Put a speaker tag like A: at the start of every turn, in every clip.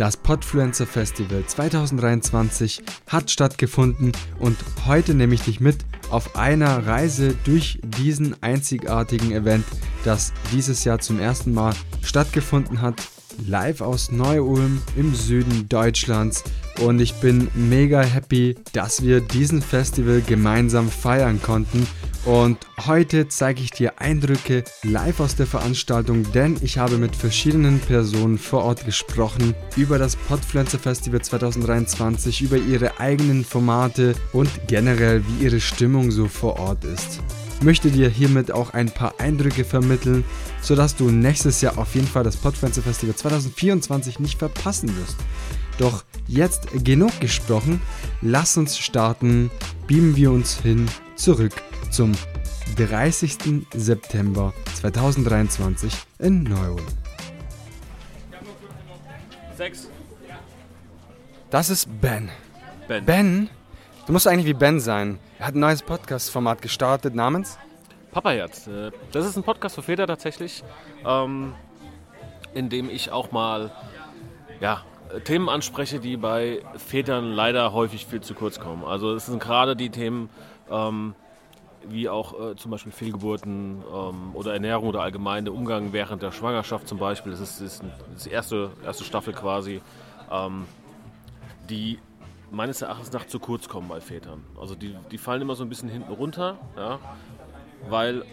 A: Das Podfluencer Festival 2023 hat stattgefunden und heute nehme ich dich mit auf einer Reise durch diesen einzigartigen Event, das dieses Jahr zum ersten Mal stattgefunden hat. Live aus Neu-Ulm im Süden Deutschlands und ich bin mega happy, dass wir diesen Festival gemeinsam feiern konnten und heute zeige ich dir Eindrücke live aus der Veranstaltung, denn ich habe mit verschiedenen Personen vor Ort gesprochen über das Podpflanzer Festival 2023, über ihre eigenen Formate und generell wie ihre Stimmung so vor Ort ist. Möchte dir hiermit auch ein paar Eindrücke vermitteln, sodass du nächstes Jahr auf jeden Fall das Podpflanzer Festival 2024 nicht verpassen wirst. Doch jetzt genug gesprochen, lass uns starten, beamen wir uns hin zurück zum 30. September 2023 in Neuron.
B: Sechs.
A: Das ist Ben.
B: Ben.
A: Ben? Du musst eigentlich wie Ben sein. Er hat ein neues Podcast-Format gestartet namens
B: Papaherz. Äh, Das ist ein Podcast für Väter tatsächlich, ähm, in dem ich auch mal ja, Themen anspreche, die bei Vätern leider häufig viel zu kurz kommen. Also es sind gerade die Themen ähm, wie auch äh, zum Beispiel Fehlgeburten ähm, oder Ernährung oder allgemein der Umgang während der Schwangerschaft zum Beispiel. Das ist, ist, ist die erste, erste Staffel quasi, ähm, die meines Erachtens nach zu kurz kommen bei Vätern. Also die, die fallen immer so ein bisschen hinten runter, ja, weil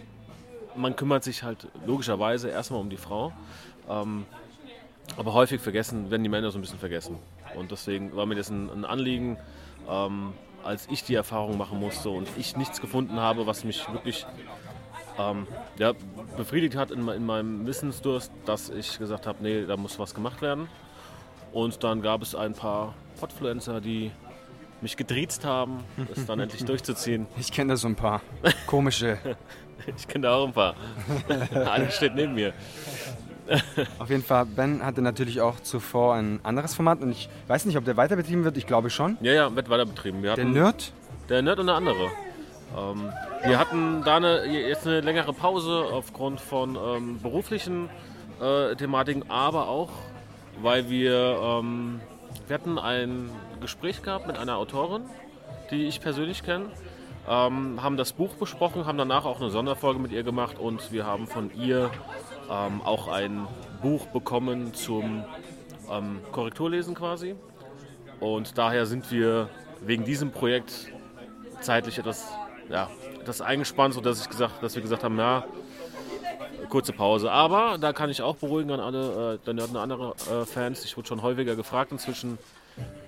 B: man kümmert sich halt logischerweise erstmal um die Frau. Ähm, aber häufig vergessen, werden die Männer so ein bisschen vergessen. Und deswegen war mir das ein, ein Anliegen, ähm, als ich die Erfahrung machen musste und ich nichts gefunden habe, was mich wirklich ähm, ja, befriedigt hat in, in meinem Wissensdurst, dass ich gesagt habe, nee, da muss was gemacht werden. Und dann gab es ein paar Podfluencer, die mich gedriezt haben, es dann endlich durchzuziehen.
A: Ich kenne da so ein paar komische.
B: Ich kenne da auch ein paar. Einer steht neben mir.
A: Auf jeden Fall, Ben hatte natürlich auch zuvor ein anderes Format und ich weiß nicht, ob der weiter betrieben wird. Ich glaube schon.
B: Ja, ja, wird weiter betrieben. Wir
A: Der Nerd.
B: Der Nerd und der andere. Ähm, wir hatten da eine, jetzt eine längere Pause aufgrund von ähm, beruflichen äh, Thematiken, aber auch, weil wir, ähm, wir hatten ein Gespräch gehabt mit einer Autorin, die ich persönlich kenne, ähm, haben das Buch besprochen, haben danach auch eine Sonderfolge mit ihr gemacht und wir haben von ihr ähm, auch ein Buch bekommen zum ähm, Korrekturlesen quasi. Und daher sind wir wegen diesem Projekt zeitlich etwas, ja, etwas eingespannt, sodass ich gesagt, dass wir gesagt haben, ja, kurze Pause. Aber da kann ich auch beruhigen an alle, äh, dann an andere äh, Fans. Ich wurde schon häufiger gefragt inzwischen.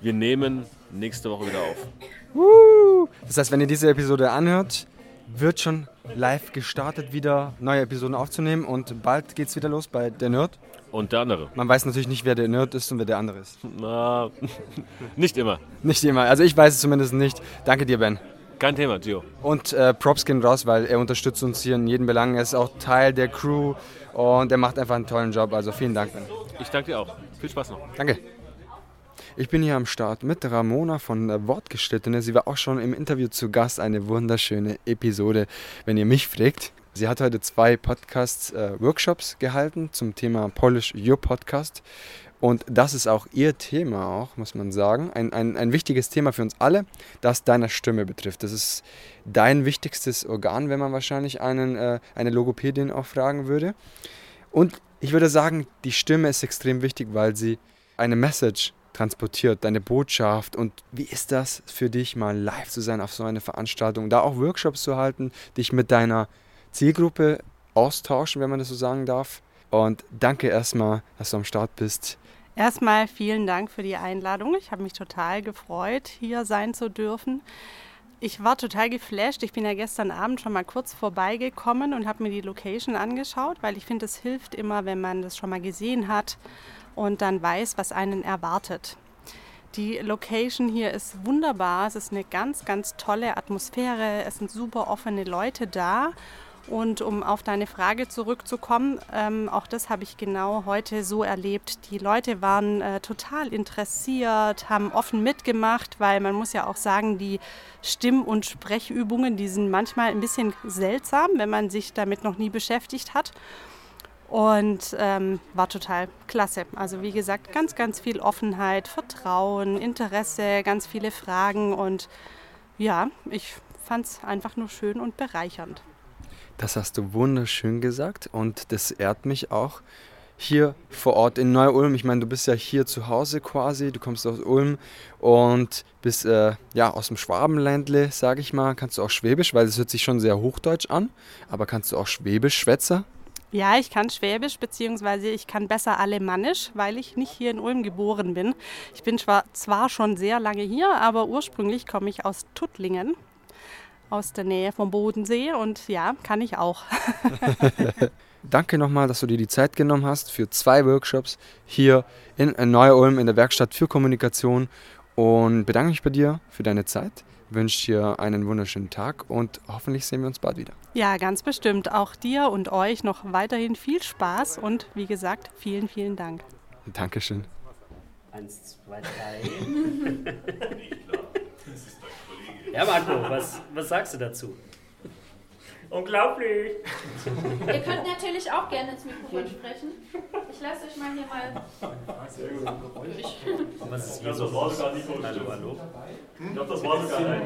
B: Wir nehmen nächste Woche wieder auf.
A: Das heißt, wenn ihr diese Episode anhört, wird schon live gestartet, wieder neue Episoden aufzunehmen und bald geht's wieder los bei der Nerd.
B: Und der andere.
A: Man weiß natürlich nicht, wer der Nerd ist und wer der andere ist.
B: Na, nicht immer.
A: Nicht immer. Also ich weiß es zumindest nicht. Danke dir, Ben.
B: Kein Thema, Gio.
A: Und äh, Props gehen raus, weil er unterstützt uns hier in jedem Belang. Er ist auch Teil der Crew und er macht einfach einen tollen Job. Also vielen Dank, Ben.
B: Ich danke dir auch. Viel Spaß noch.
A: Danke. Ich bin hier am Start mit Ramona von äh, Wortgeschnittene. Sie war auch schon im Interview zu Gast. Eine wunderschöne Episode, wenn ihr mich fragt. Sie hat heute zwei Podcast-Workshops gehalten zum Thema Polish Your Podcast. Und das ist auch ihr Thema, auch, muss man sagen. Ein, ein, ein wichtiges Thema für uns alle, das deine Stimme betrifft. Das ist dein wichtigstes Organ, wenn man wahrscheinlich einen, äh, eine Logopädin auch fragen würde. Und ich würde sagen, die Stimme ist extrem wichtig, weil sie eine Message transportiert, deine Botschaft. Und wie ist das für dich, mal live zu sein auf so einer Veranstaltung, da auch Workshops zu halten, dich mit deiner Zielgruppe austauschen, wenn man das so sagen darf. Und danke erstmal, dass du am Start bist.
C: Erstmal vielen Dank für die Einladung. Ich habe mich total gefreut, hier sein zu dürfen. Ich war total geflasht. Ich bin ja gestern Abend schon mal kurz vorbeigekommen und habe mir die Location angeschaut, weil ich finde, es hilft immer, wenn man das schon mal gesehen hat und dann weiß, was einen erwartet. Die Location hier ist wunderbar. Es ist eine ganz, ganz tolle Atmosphäre. Es sind super offene Leute da. Und um auf deine Frage zurückzukommen, ähm, auch das habe ich genau heute so erlebt. Die Leute waren äh, total interessiert, haben offen mitgemacht, weil man muss ja auch sagen, die Stimm- und Sprechübungen, die sind manchmal ein bisschen seltsam, wenn man sich damit noch nie beschäftigt hat. Und ähm, war total klasse. Also wie gesagt, ganz, ganz viel Offenheit, Vertrauen, Interesse, ganz viele Fragen. Und ja, ich fand es einfach nur schön und bereichernd.
A: Das hast du wunderschön gesagt und das ehrt mich auch. Hier vor Ort in Neu-Ulm, ich meine, du bist ja hier zu Hause quasi, du kommst aus Ulm und bist äh, ja aus dem Schwabenländle, sage ich mal. Kannst du auch Schwäbisch, weil das hört sich schon sehr hochdeutsch an, aber kannst du auch Schwäbisch, Schwätzer?
C: Ja, ich kann Schwäbisch, beziehungsweise ich kann besser Alemannisch, weil ich nicht hier in Ulm geboren bin. Ich bin zwar schon sehr lange hier, aber ursprünglich komme ich aus Tuttlingen, aus der Nähe vom Bodensee und ja, kann ich auch.
A: Danke nochmal, dass du dir die Zeit genommen hast für zwei Workshops hier in Neu-Ulm in der Werkstatt für Kommunikation und bedanke mich bei dir für deine Zeit wünsche dir einen wunderschönen Tag und hoffentlich sehen wir uns bald wieder.
C: Ja, ganz bestimmt. Auch dir und euch noch weiterhin viel Spaß und wie gesagt, vielen, vielen Dank.
A: Dankeschön.
D: Eins, zwei, drei. ja, Marco, was, was sagst du dazu? Unglaublich!
E: Ihr könnt natürlich auch gerne ins Mikrofon sprechen. Ich lasse euch mal hier mal. Sehr gut.
D: Was ist hier so los? Hallo, hallo.
F: Ich glaube, das war sogar ein.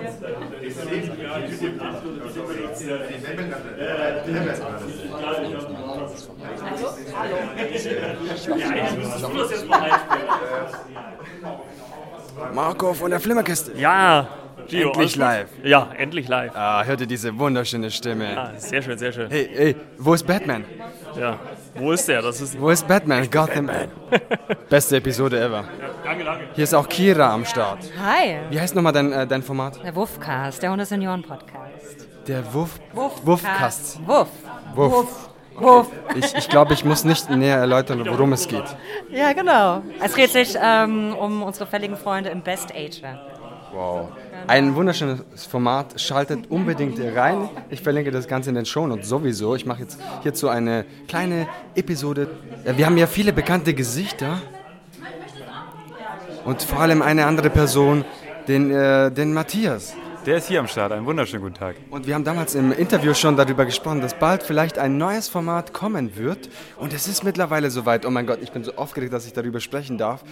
E: Hallo? Hallo.
D: Ja, ich muss das jetzt mal einspielen.
A: Marco von der Flimmerkiste.
D: Ja, Gio,
A: Endlich live.
D: Ja, endlich live.
A: Ah, hörte diese wunderschöne Stimme.
D: Ah, sehr schön, sehr schön.
A: Hey, hey, wo ist Batman?
D: Ja, wo ist der? Das ist.
A: Wo ist Batman? Gotham. Beste Episode ever.
D: Danke, danke.
A: Hier ist auch Kira am Start.
G: Hi,
A: Wie heißt nochmal dein, äh, dein Format?
G: der Wuffcast, der Hundesenioren-Podcast.
A: Der Wuff.
G: Wuffcast.
A: Wuffcast.
G: Wuff.
A: Wuff.
G: Wuff.
A: Ich, ich glaube, ich muss nicht näher erläutern, worum es geht.
G: Ja, genau. Es dreht sich ähm, um unsere fälligen Freunde im Best Ager.
A: Wow. Ein wunderschönes Format. Schaltet unbedingt rein. Ich verlinke das Ganze in den Shownotes sowieso. Ich mache jetzt hierzu eine kleine Episode. Ja, Wir haben ja viele bekannte Gesichter. Und vor allem eine andere Person, den, äh, den Matthias.
H: Der ist hier am Start. Einen wunderschönen guten Tag.
A: Und wir haben damals im Interview schon darüber gesprochen, dass bald vielleicht ein neues Format kommen wird. Und es ist mittlerweile soweit. Oh mein Gott, ich bin so aufgeregt, dass ich darüber sprechen darf.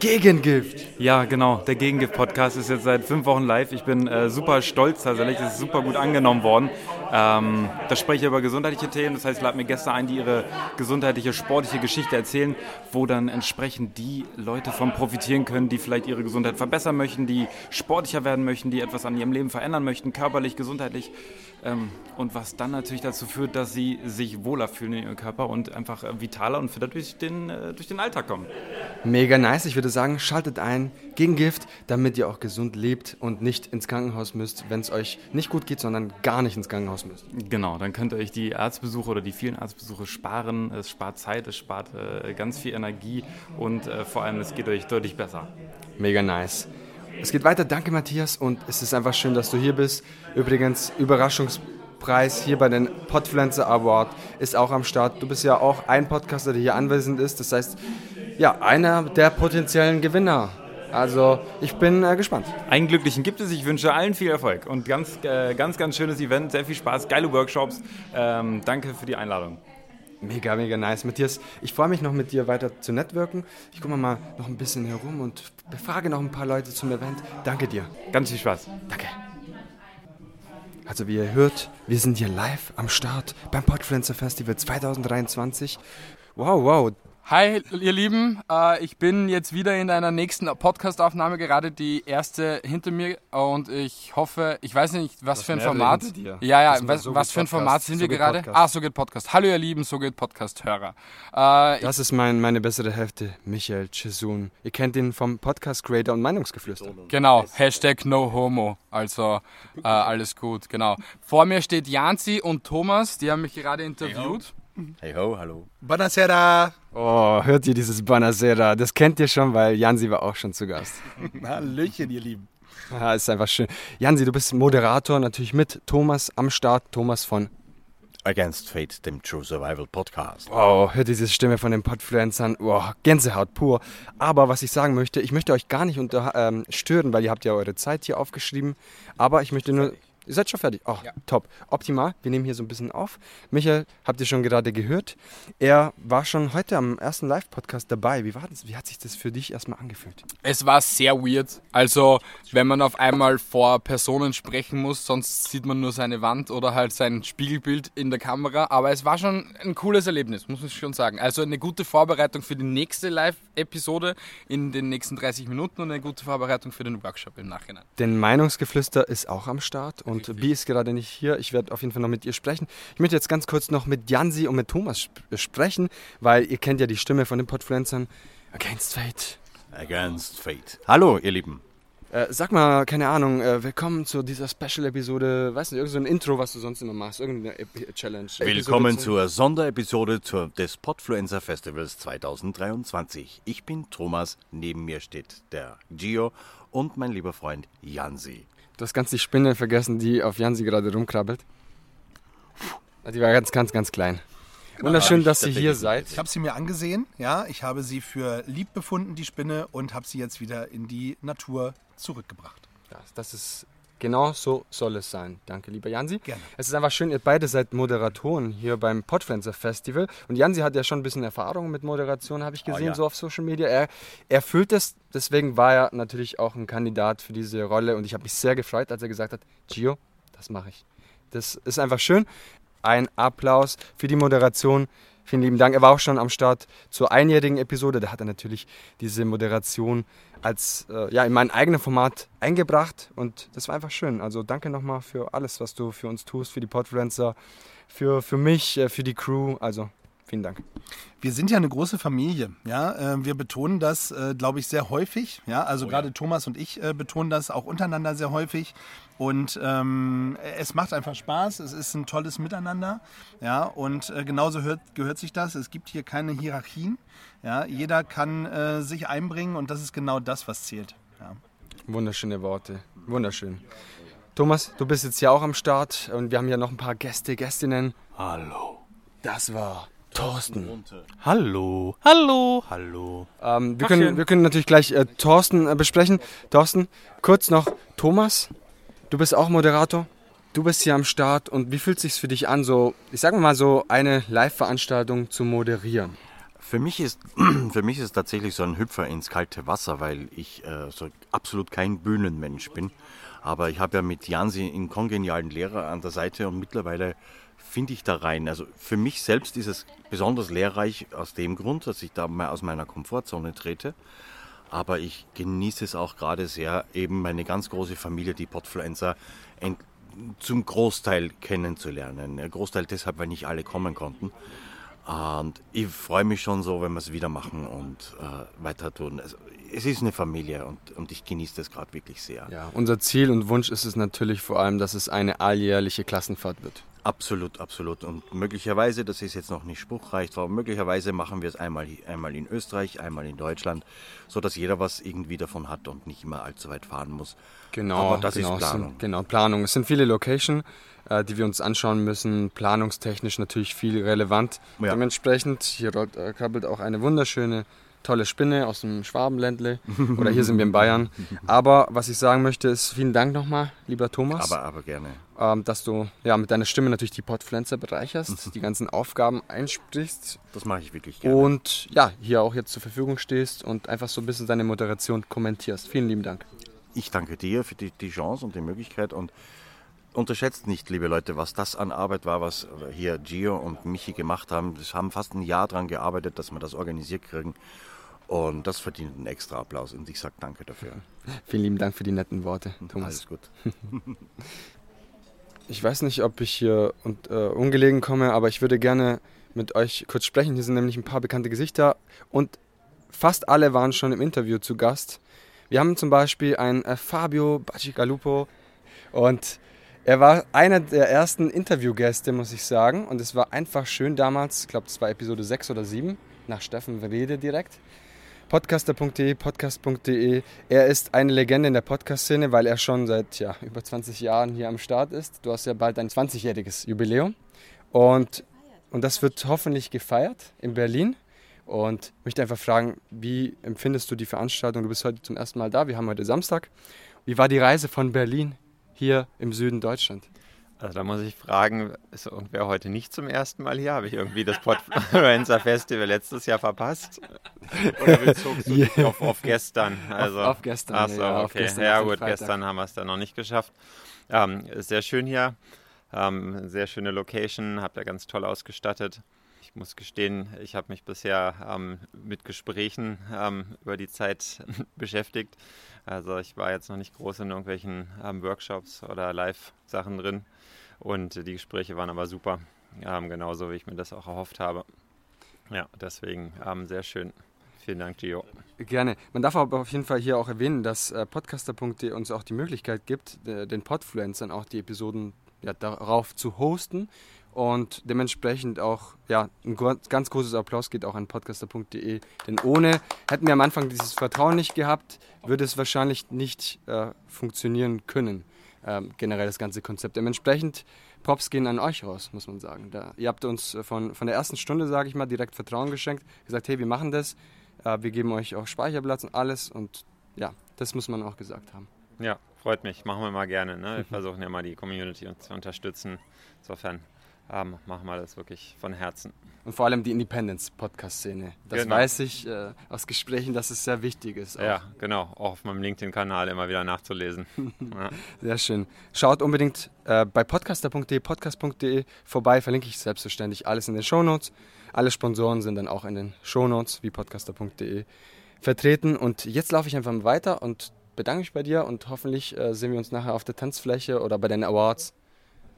A: Gegengift.
H: Ja, genau. Der Gegengift-Podcast ist jetzt seit fünf Wochen live. Ich bin äh, super stolz tatsächlich. Es ist super gut angenommen worden. Ähm, da spreche ich über gesundheitliche Themen. Das heißt, ich lade mir Gäste ein, die ihre gesundheitliche, sportliche Geschichte erzählen, wo dann entsprechend die Leute von profitieren können, die vielleicht ihre Gesundheit verbessern möchten, die sportlicher werden möchten, die etwas an ihrem Leben verändern möchten, körperlich, gesundheitlich. Ähm, und was dann natürlich dazu führt, dass sie sich wohler fühlen in ihrem Körper und einfach äh, vitaler und fitter durch den, äh, durch den Alltag kommen.
A: Mega nice. Ich würde sagen, schaltet ein gegen Gift, damit ihr auch gesund lebt und nicht ins Krankenhaus müsst, wenn es euch nicht gut geht, sondern gar nicht ins Krankenhaus müsst.
H: Genau, dann könnt ihr euch die Arztbesuche oder die vielen Arztbesuche sparen. Es spart Zeit, es spart äh, ganz viel Energie und äh, vor allem es geht euch deutlich besser.
A: Mega nice. Es geht weiter. Danke, Matthias. Und es ist einfach schön, dass du hier bist. Übrigens, Überraschungspreis hier bei den Podpflanzer Award ist auch am Start. Du bist ja auch ein Podcaster, der hier anwesend ist. Das heißt, ja, einer der potenziellen Gewinner. Also, ich bin äh, gespannt.
H: Einen Glücklichen gibt es. Ich wünsche allen viel Erfolg und ganz, äh, ganz, ganz schönes Event. Sehr viel Spaß, geile Workshops. Ähm, danke für die Einladung.
A: Mega, mega nice. Matthias, ich freue mich noch mit dir weiter zu networken. Ich gucke mal noch ein bisschen herum und befrage noch ein paar Leute zum Event. Danke dir.
H: Ganz viel Spaß.
A: Danke. Also wie ihr hört, wir sind hier live am Start beim Podfluencer Festival 2023. Wow, wow.
I: Hi, ihr Lieben. Äh, ich bin jetzt wieder in einer nächsten Podcast-Aufnahme, gerade die erste hinter mir. Und ich hoffe, ich weiß nicht, was, für ein Format. Ja, ja, was,
A: So
I: was für ein. Format sind
A: So
I: wir gerade?
A: Podcast.
I: Ah, so geht Podcast. Hallo, ihr Lieben, so geht Podcast-Hörer. Äh,
A: Das ist mein, meine bessere Hälfte, Michael Chisun. Ihr kennt ihn vom Podcast Creator und Meinungsgeflüster.
I: Genau, Hashtag No Homo. Also äh, alles gut, genau. Vor mir steht Janzi und Thomas, die haben mich gerade interviewt.
J: Hey ho, hallo.
F: Buonasera.
A: Oh, hört ihr dieses Bonasera? Das kennt ihr schon, weil Jansi war auch schon zu Gast.
F: Hallöchen, ihr Lieben.
A: Ja, ist einfach schön. Jansi, du bist Moderator, natürlich mit Thomas am Start. Thomas von
J: Against Fate, dem True Survival Podcast.
A: Wow, hört diese Stimme von den Podfluencern. Wow, Gänsehaut pur. Aber was ich sagen möchte, ich möchte euch gar nicht unter, ähm, stören, weil ihr habt ja eure Zeit hier aufgeschrieben. Aber ich möchte nur Ihr seid schon fertig? Oh, top. Optimal. Wir nehmen hier so ein bisschen auf. Michael, habt ihr schon gerade gehört. Er war schon heute am ersten Live-Podcast dabei. Wie war das? Wie hat sich das für dich erstmal angefühlt?
K: Es war sehr weird. Also, wenn man auf einmal vor Personen sprechen muss, sonst sieht man nur seine Wand oder halt sein Spiegelbild in der Kamera. Aber es war schon ein cooles Erlebnis, muss ich schon sagen. Also eine gute Vorbereitung für die nächste Live-Episode in den nächsten 30 Minuten und eine gute Vorbereitung für den Workshop im Nachhinein.
A: Denn Meinungsgeflüster ist auch am Start und Bi ist gerade nicht hier. Ich werde auf jeden Fall noch mit ihr sprechen. Ich möchte jetzt ganz kurz noch mit Jansi und mit Thomas sp sprechen, weil ihr kennt ja die Stimme von den Podfluencern. Against Fate.
L: Against Fate. Hallo, ihr Lieben.
A: Äh, sag mal, keine Ahnung, äh, willkommen zu dieser Special-Episode. Weißt du, irgendein so Intro, was du sonst immer machst, irgendeine Ep Challenge.
L: Willkommen zur Sonderepisode zur, des Podfluencer Festivals 2023. Ich bin Thomas, neben mir steht der Gio und mein lieber Freund Jansi.
A: Du hast ganz die Spinne vergessen, die auf Jansi gerade rumkrabbelt. Die war ganz, ganz, ganz klein. Wunderschön, dass ihr hier seid.
M: Ich habe sie mir angesehen, ja, ich habe sie für lieb befunden, die Spinne, und habe sie jetzt wieder in die Natur zurückgebracht.
A: Das, das ist genau so soll es sein. Danke, lieber Jansi.
M: Gerne.
A: Es ist einfach schön, ihr beide seid Moderatoren hier beim Podfluencer Festival. Und Jansi hat ja schon ein bisschen Erfahrung mit Moderation, habe ich gesehen,
L: ja.
A: so auf Social Media. Er, er fühlt es, deswegen war er natürlich auch ein Kandidat für diese Rolle. Und ich habe mich sehr gefreut, als er gesagt hat, Gio, das mache ich. Das ist einfach schön. Ein Applaus für die Moderation. Vielen lieben Dank. Er war auch schon am Start zur einjährigen Episode. Da hat er natürlich diese Moderation als äh, ja in mein eigenes Format eingebracht und das war einfach schön. Also danke nochmal für alles, was du für uns tust, für die Podfluencer, für, für mich, äh, für die Crew. Also vielen Dank.
M: Wir sind ja eine große Familie, ja. Äh, Wir betonen das, äh, glaube ich, sehr häufig, ja. Also gerade Thomas und ich äh, betonen das auch untereinander sehr häufig. Und ähm, es macht einfach Spaß. Es ist ein tolles Miteinander, ja. Und äh, genauso hört, gehört sich das. Es gibt hier keine Hierarchien, ja. Jeder kann äh, sich einbringen und das ist genau das, was zählt. Ja.
A: Wunderschöne Worte. Wunderschön. Thomas, du bist jetzt ja auch am Start und wir haben ja noch ein paar Gäste, Gästinnen.
L: Hallo.
A: Das war Thorsten.
L: Hallo. Hallo. Hallo.
A: Ähm, wir, können, wir können natürlich gleich äh, Thorsten äh, besprechen. Thorsten, kurz noch, Thomas, du bist auch Moderator. Du bist hier am Start und wie fühlt es sich für dich an, so, ich sage mal so, eine Live-Veranstaltung zu moderieren?
L: Für mich ist für mich ist es tatsächlich so ein Hüpfer ins kalte Wasser, weil ich äh, so absolut kein Bühnenmensch bin. Aber ich habe ja mit Jansi einen kongenialen Lehrer an der Seite und mittlerweile finde ich da rein. Also für mich selbst ist es besonders lehrreich aus dem Grund, dass ich da mal aus meiner Komfortzone trete. Aber ich genieße es auch gerade sehr, eben meine ganz große Familie, die Podfluencer, zum Großteil kennenzulernen. Ein Großteil deshalb, weil nicht alle kommen konnten. Und ich freue mich schon so, wenn wir es wieder machen und äh, weiter tun. Also, es ist eine Familie und, und ich genieße das gerade wirklich sehr.
A: Ja, unser Ziel und Wunsch ist es natürlich vor allem, dass es eine alljährliche Klassenfahrt wird.
L: Absolut, absolut. Und möglicherweise, das ist jetzt noch nicht spruchreich, aber möglicherweise machen wir es einmal, einmal in Österreich, einmal in Deutschland, sodass jeder was irgendwie davon hat und nicht immer allzu weit fahren muss.
A: Genau,
L: Aber das
A: genau,
L: ist Planung.
A: Sind, genau, Planung. Es sind viele Locations, äh, die wir uns anschauen müssen. Planungstechnisch natürlich viel relevant.
L: Ja.
A: Dementsprechend, hier rollt, äh, krabbelt auch eine wunderschöne, tolle Spinne aus dem Schwabenländle. Oder hier sind wir in Bayern. Aber was ich sagen möchte, ist vielen Dank nochmal, lieber Thomas.
L: Aber, aber gerne.
A: ähm, dass du ja, mit deiner Stimme natürlich die Podpflanzer bereicherst, die ganzen Aufgaben einsprichst
L: Das mache ich wirklich gerne.
A: und ja, hier auch jetzt zur Verfügung stehst und einfach so ein bisschen deine Moderation kommentierst. Vielen lieben Dank.
L: Ich danke dir für die, die Chance und die Möglichkeit und unterschätzt nicht, liebe Leute, was das an Arbeit war, was hier Gio und Michi gemacht haben. Wir haben fast ein Jahr daran gearbeitet, dass wir das organisiert kriegen. Und das verdient einen extra Applaus und ich sage danke dafür.
A: Vielen lieben Dank für die netten Worte, Thomas.
L: Alles gut.
A: Ich weiß nicht, ob ich hier und, äh, ungelegen komme, aber ich würde gerne mit euch kurz sprechen. Hier sind nämlich ein paar bekannte Gesichter und fast alle waren schon im Interview zu Gast. Wir haben zum Beispiel einen äh, Fabio Bacigalupo und er war einer der ersten Interviewgäste, muss ich sagen. Und es war einfach schön damals, ich glaube, es war Episode 6 oder 7, nach Steffen Wrede direkt. Podcaster.de, podcast.de. Er ist eine Legende in der Podcast-Szene, weil er schon seit ja, über 20 Jahren hier am Start ist. Du hast ja bald ein 20-jähriges Jubiläum. Und, und das wird hoffentlich gefeiert in Berlin. Und ich möchte einfach fragen, wie empfindest du die Veranstaltung? Du bist heute zum ersten Mal da, wir haben heute Samstag. Wie war die Reise von Berlin hier im Süden Deutschland?
N: Also da muss ich fragen, ist irgendwer heute nicht zum ersten Mal hier? Habe ich irgendwie das Podfluencer Festival letztes Jahr verpasst? Oder bezogst du dich auf, auf gestern? Also,
A: auf, auf gestern.
N: Achso,
A: ja,
N: okay.
A: auf gestern,
N: ja
A: den
N: gut,
A: Freitag.
N: gestern haben wir es dann noch nicht geschafft. Ähm, sehr schön hier. Ähm, sehr schöne Location, habt ihr ganz toll ausgestattet. Ich muss gestehen, ich habe mich bisher ähm, mit Gesprächen ähm, über die Zeit beschäftigt. Also ich war jetzt noch nicht groß in irgendwelchen ähm, Workshops oder Live-Sachen drin. Und die Gespräche waren aber super. Ähm, genauso wie ich mir das auch erhofft habe. Ja, deswegen ähm, sehr schön. Vielen Dank, Gio.
A: Gerne. Man darf aber auf jeden Fall hier auch erwähnen, dass äh, podcaster.de uns auch die Möglichkeit gibt, den Podfluencern auch die Episoden ja, darauf zu hosten. Und dementsprechend auch, ja, ein ganz großes Applaus geht auch an podcaster.de. Denn ohne, hätten wir am Anfang dieses Vertrauen nicht gehabt, würde es wahrscheinlich nicht äh, funktionieren können, ähm, generell das ganze Konzept. Dementsprechend, Props gehen an euch raus, muss man sagen. Da, ihr habt uns äh, von, von der ersten Stunde, sage ich mal, direkt Vertrauen geschenkt, gesagt, hey, wir machen das, äh, wir geben euch auch Speicherplatz und alles. Und ja, das muss man auch gesagt haben.
N: Ja, freut mich. Machen wir mal gerne. Ne? Wir versuchen ja mal die Community zu unterstützen. Insofern ähm, machen wir das wirklich von Herzen.
A: Und vor allem die Independence-Podcast-Szene. Das
N: Genau.
A: weiß ich äh, aus Gesprächen, dass es sehr wichtig ist. auch.
N: Ja, genau. Auch auf meinem LinkedIn-Kanal immer wieder nachzulesen. ja.
A: Sehr schön. Schaut unbedingt äh, bei podcaster.de, podcast.de vorbei, verlinke ich selbstverständlich alles in den Shownotes. Alle Sponsoren sind dann auch in den Shownotes wie podcaster.de vertreten. Und jetzt laufe ich einfach mal weiter und bedanke mich bei dir und hoffentlich äh, sehen wir uns nachher auf der Tanzfläche oder bei den Awards.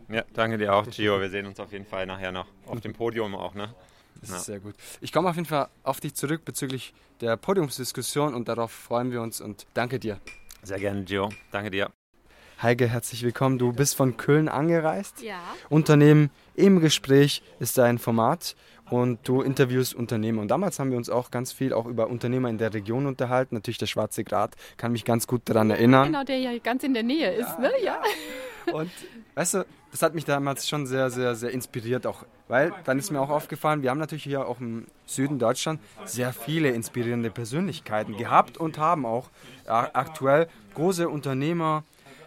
N: Ja, danke dir auch, Gio. Wir sehen uns auf jeden Fall nachher noch auf dem Podium auch. Ne?
A: Das
N: Ja.
A: ist sehr gut. Ich komme auf jeden Fall auf dich zurück bezüglich der Podiumsdiskussion und darauf freuen wir uns und danke dir.
N: Sehr gerne, Gio. Danke dir.
A: Heike, herzlich willkommen. Du bist von Köln angereist.
E: Ja.
A: Unternehmen im Gespräch ist dein Format und du interviewst Unternehmer. Und damals haben wir uns auch ganz viel auch über Unternehmer in der Region unterhalten. Natürlich der Schwarze Grat, kann mich ganz gut daran erinnern.
E: Genau, der ja ganz in der Nähe ist, ne? Ja.
A: Und weißt du, das hat mich damals schon sehr, sehr, sehr inspiriert auch. Weil dann ist mir auch aufgefallen, wir haben natürlich hier auch im Süden Deutschland sehr viele inspirierende Persönlichkeiten gehabt und haben auch äh, aktuell große Unternehmer,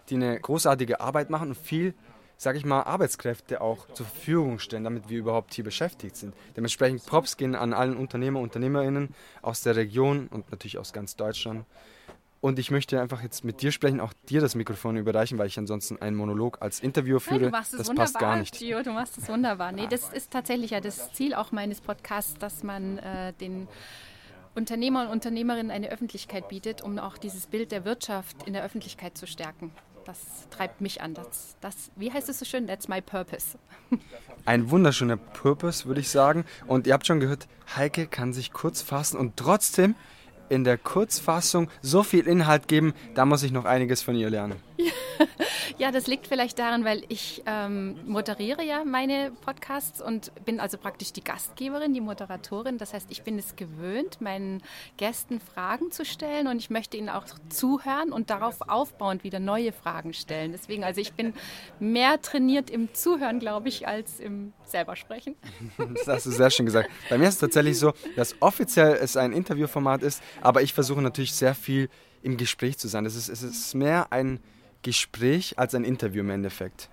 A: die eine großartige Arbeit machen und viel, sage ich mal, Arbeitskräfte auch zur Verfügung stellen, damit wir überhaupt hier beschäftigt sind. Dementsprechend Props gehen an allen Unternehmer, Unternehmerinnen aus der Region und natürlich aus ganz Deutschland. Und ich möchte einfach jetzt mit dir sprechen, auch dir das Mikrofon überreichen, weil ich ansonsten einen Monolog als Interviewer
E: Nein,
A: führe.
E: du machst es
A: das
E: wunderbar,
A: passt gar nicht.
E: Gio, du machst es wunderbar. Nee, das ist tatsächlich ja das Ziel auch meines Podcasts, dass man äh, den Unternehmer und Unternehmerinnen eine Öffentlichkeit bietet, um auch dieses Bild der Wirtschaft in der Öffentlichkeit zu stärken. Das treibt mich an. Das, das, wie heißt es so schön? That's my purpose.
A: Ein wunderschöner Purpose, würde ich sagen. Und ihr habt schon gehört, Heike kann sich kurz fassen und trotzdem in der Kurzfassung so viel Inhalt geben, da muss ich noch einiges von ihr lernen.
E: Ja, das liegt vielleicht daran, weil ich ähm, moderiere ja meine Podcasts und bin also praktisch die Gastgeberin, die Moderatorin. Das heißt, ich bin es gewöhnt, meinen Gästen Fragen zu stellen und ich möchte ihnen auch zuhören und darauf aufbauend wieder neue Fragen stellen. Deswegen, also ich bin mehr trainiert im Zuhören, glaube ich, als im selber sprechen.
A: Das hast du sehr schön gesagt. Bei mir ist es tatsächlich so, dass offiziell es ein Interviewformat ist, aber ich versuche natürlich sehr viel im Gespräch zu sein. Es ist, es ist mehr ein Gespräch als ein Interview im Endeffekt.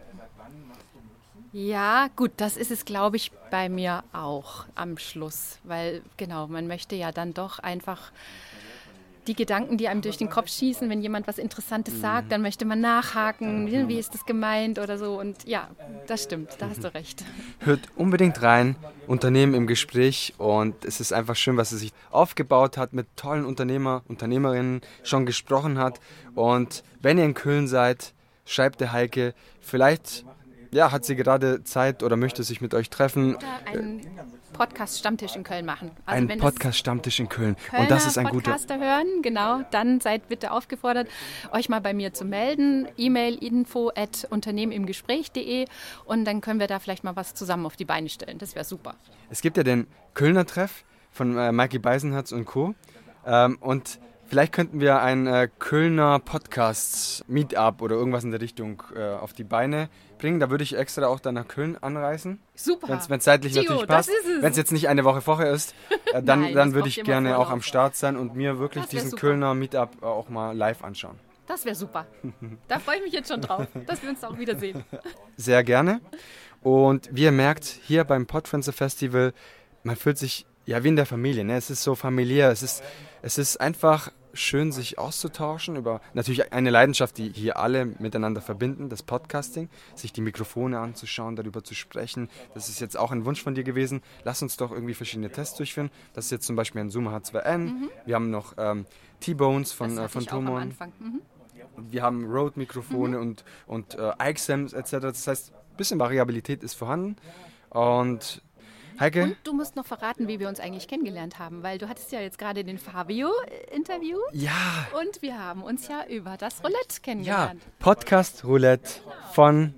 E: Ja, gut, das ist es, glaube ich, bei mir auch am Schluss, weil genau, man möchte ja dann doch einfach die Gedanken, die einem durch den Kopf schießen, wenn jemand was Interessantes sagt, dann möchte man nachhaken, wie ist das gemeint oder so. Und ja, das stimmt, da hast du recht.
A: Hört unbedingt rein, Unternehmen im Gespräch und es ist einfach schön, was sie sich aufgebaut hat, mit tollen Unternehmer, Unternehmerinnen schon gesprochen hat. Und wenn ihr in Köln seid, schreibt der Heike, vielleicht ja, hat sie gerade Zeit oder möchte sich mit euch treffen.
E: Einen Podcast-Stammtisch in Köln machen. Also
A: Ein Podcast-Stammtisch in Köln.
E: Kölner
A: Und das ist ein guter.
E: Podcaster hören, genau, dann seid bitte aufgefordert, euch mal bei mir zu melden. E-Mail info at unternehmenimgespräch.de und dann können wir da vielleicht mal was zusammen auf die Beine stellen. Das wäre super.
A: Es gibt ja den Kölner Treff von äh, Mikey Beisenherz und Co. Ähm, und vielleicht könnten wir ein äh, Kölner Podcast-Meetup oder irgendwas in der Richtung äh, auf die Beine bringen. Da würde ich extra auch dann nach Köln anreisen.
E: Super.
A: Wenn es zeitlich
E: Gio,
A: natürlich passt. Wenn es jetzt nicht eine Woche vorher ist, äh, dann,
E: Nein,
A: dann würde ich gerne auch am Start sein und mir wirklich diesen
E: super.
A: Kölner Meetup äh, auch mal live anschauen.
E: Das wäre super. Da freue ich mich jetzt schon drauf, dass wir uns auch wiedersehen.
A: Sehr gerne. Und wie ihr merkt, hier beim Podfluencer Festival, man fühlt sich ja wie in der Familie. Ne? Es ist so familiär. Es ist, es ist einfach schön, sich auszutauschen über natürlich eine Leidenschaft, die hier alle miteinander verbinden, das Podcasting, sich die Mikrofone anzuschauen, darüber zu sprechen. Das ist jetzt auch ein Wunsch von dir gewesen. Lass uns doch irgendwie verschiedene Tests durchführen. Das ist jetzt zum Beispiel ein Zoom H2N. Mhm. Wir haben noch ähm, T-Bones von, äh, von Tomon. Mhm. Wir haben Rode-Mikrofone mhm. und, und äh, iXams etc. Das heißt, ein bisschen Variabilität ist vorhanden. Und Heike?
E: Und du musst noch verraten, wie wir uns eigentlich kennengelernt haben, weil du hattest ja jetzt gerade den Fabio-Interview.
A: Ja.
E: Und wir haben uns ja über das Roulette kennengelernt.
A: Ja, Podcast Roulette von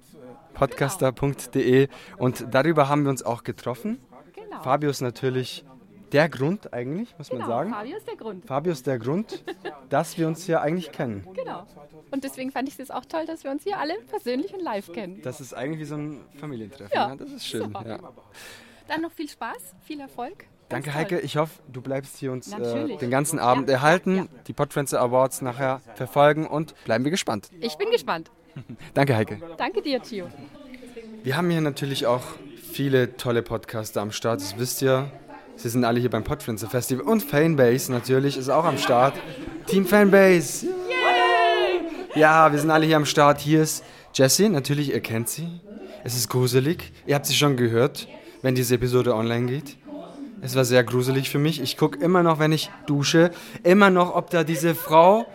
A: podcaster.de und darüber haben wir uns auch getroffen. Genau. Fabio ist natürlich der Grund eigentlich, muss genau, man sagen.
E: Fabio ist der Grund.
A: Fabio ist der Grund, dass wir uns hier eigentlich kennen.
E: Genau. Und deswegen fand ich es auch toll, dass wir uns hier alle persönlich und live kennen.
A: Das ist eigentlich wie so ein Familientreffen.
E: Ja,
A: ja das ist schön. Ja.
E: Dann noch viel Spaß, viel Erfolg.
A: Danke, Heike. Ich hoffe, du bleibst hier uns äh, den ganzen Abend ja. erhalten, ja. die Podfriends Awards nachher verfolgen und bleiben wir gespannt.
E: Ich bin gespannt.
A: Danke, Heike.
E: Danke dir, Tio.
A: Wir haben hier natürlich auch viele tolle Podcaster am Start, das wisst ihr. Sie sind alle hier beim Podfluencer Festival und Fanbase natürlich ist auch am Start. Team Fanbase. Yay! Ja, wir sind alle hier am Start. Hier ist Jessie, natürlich, ihr kennt sie. Es ist gruselig. Ihr habt sie schon gehört wenn diese Episode online geht. Es war sehr gruselig für mich. Ich gucke immer noch, wenn ich dusche, immer noch, ob da diese Frau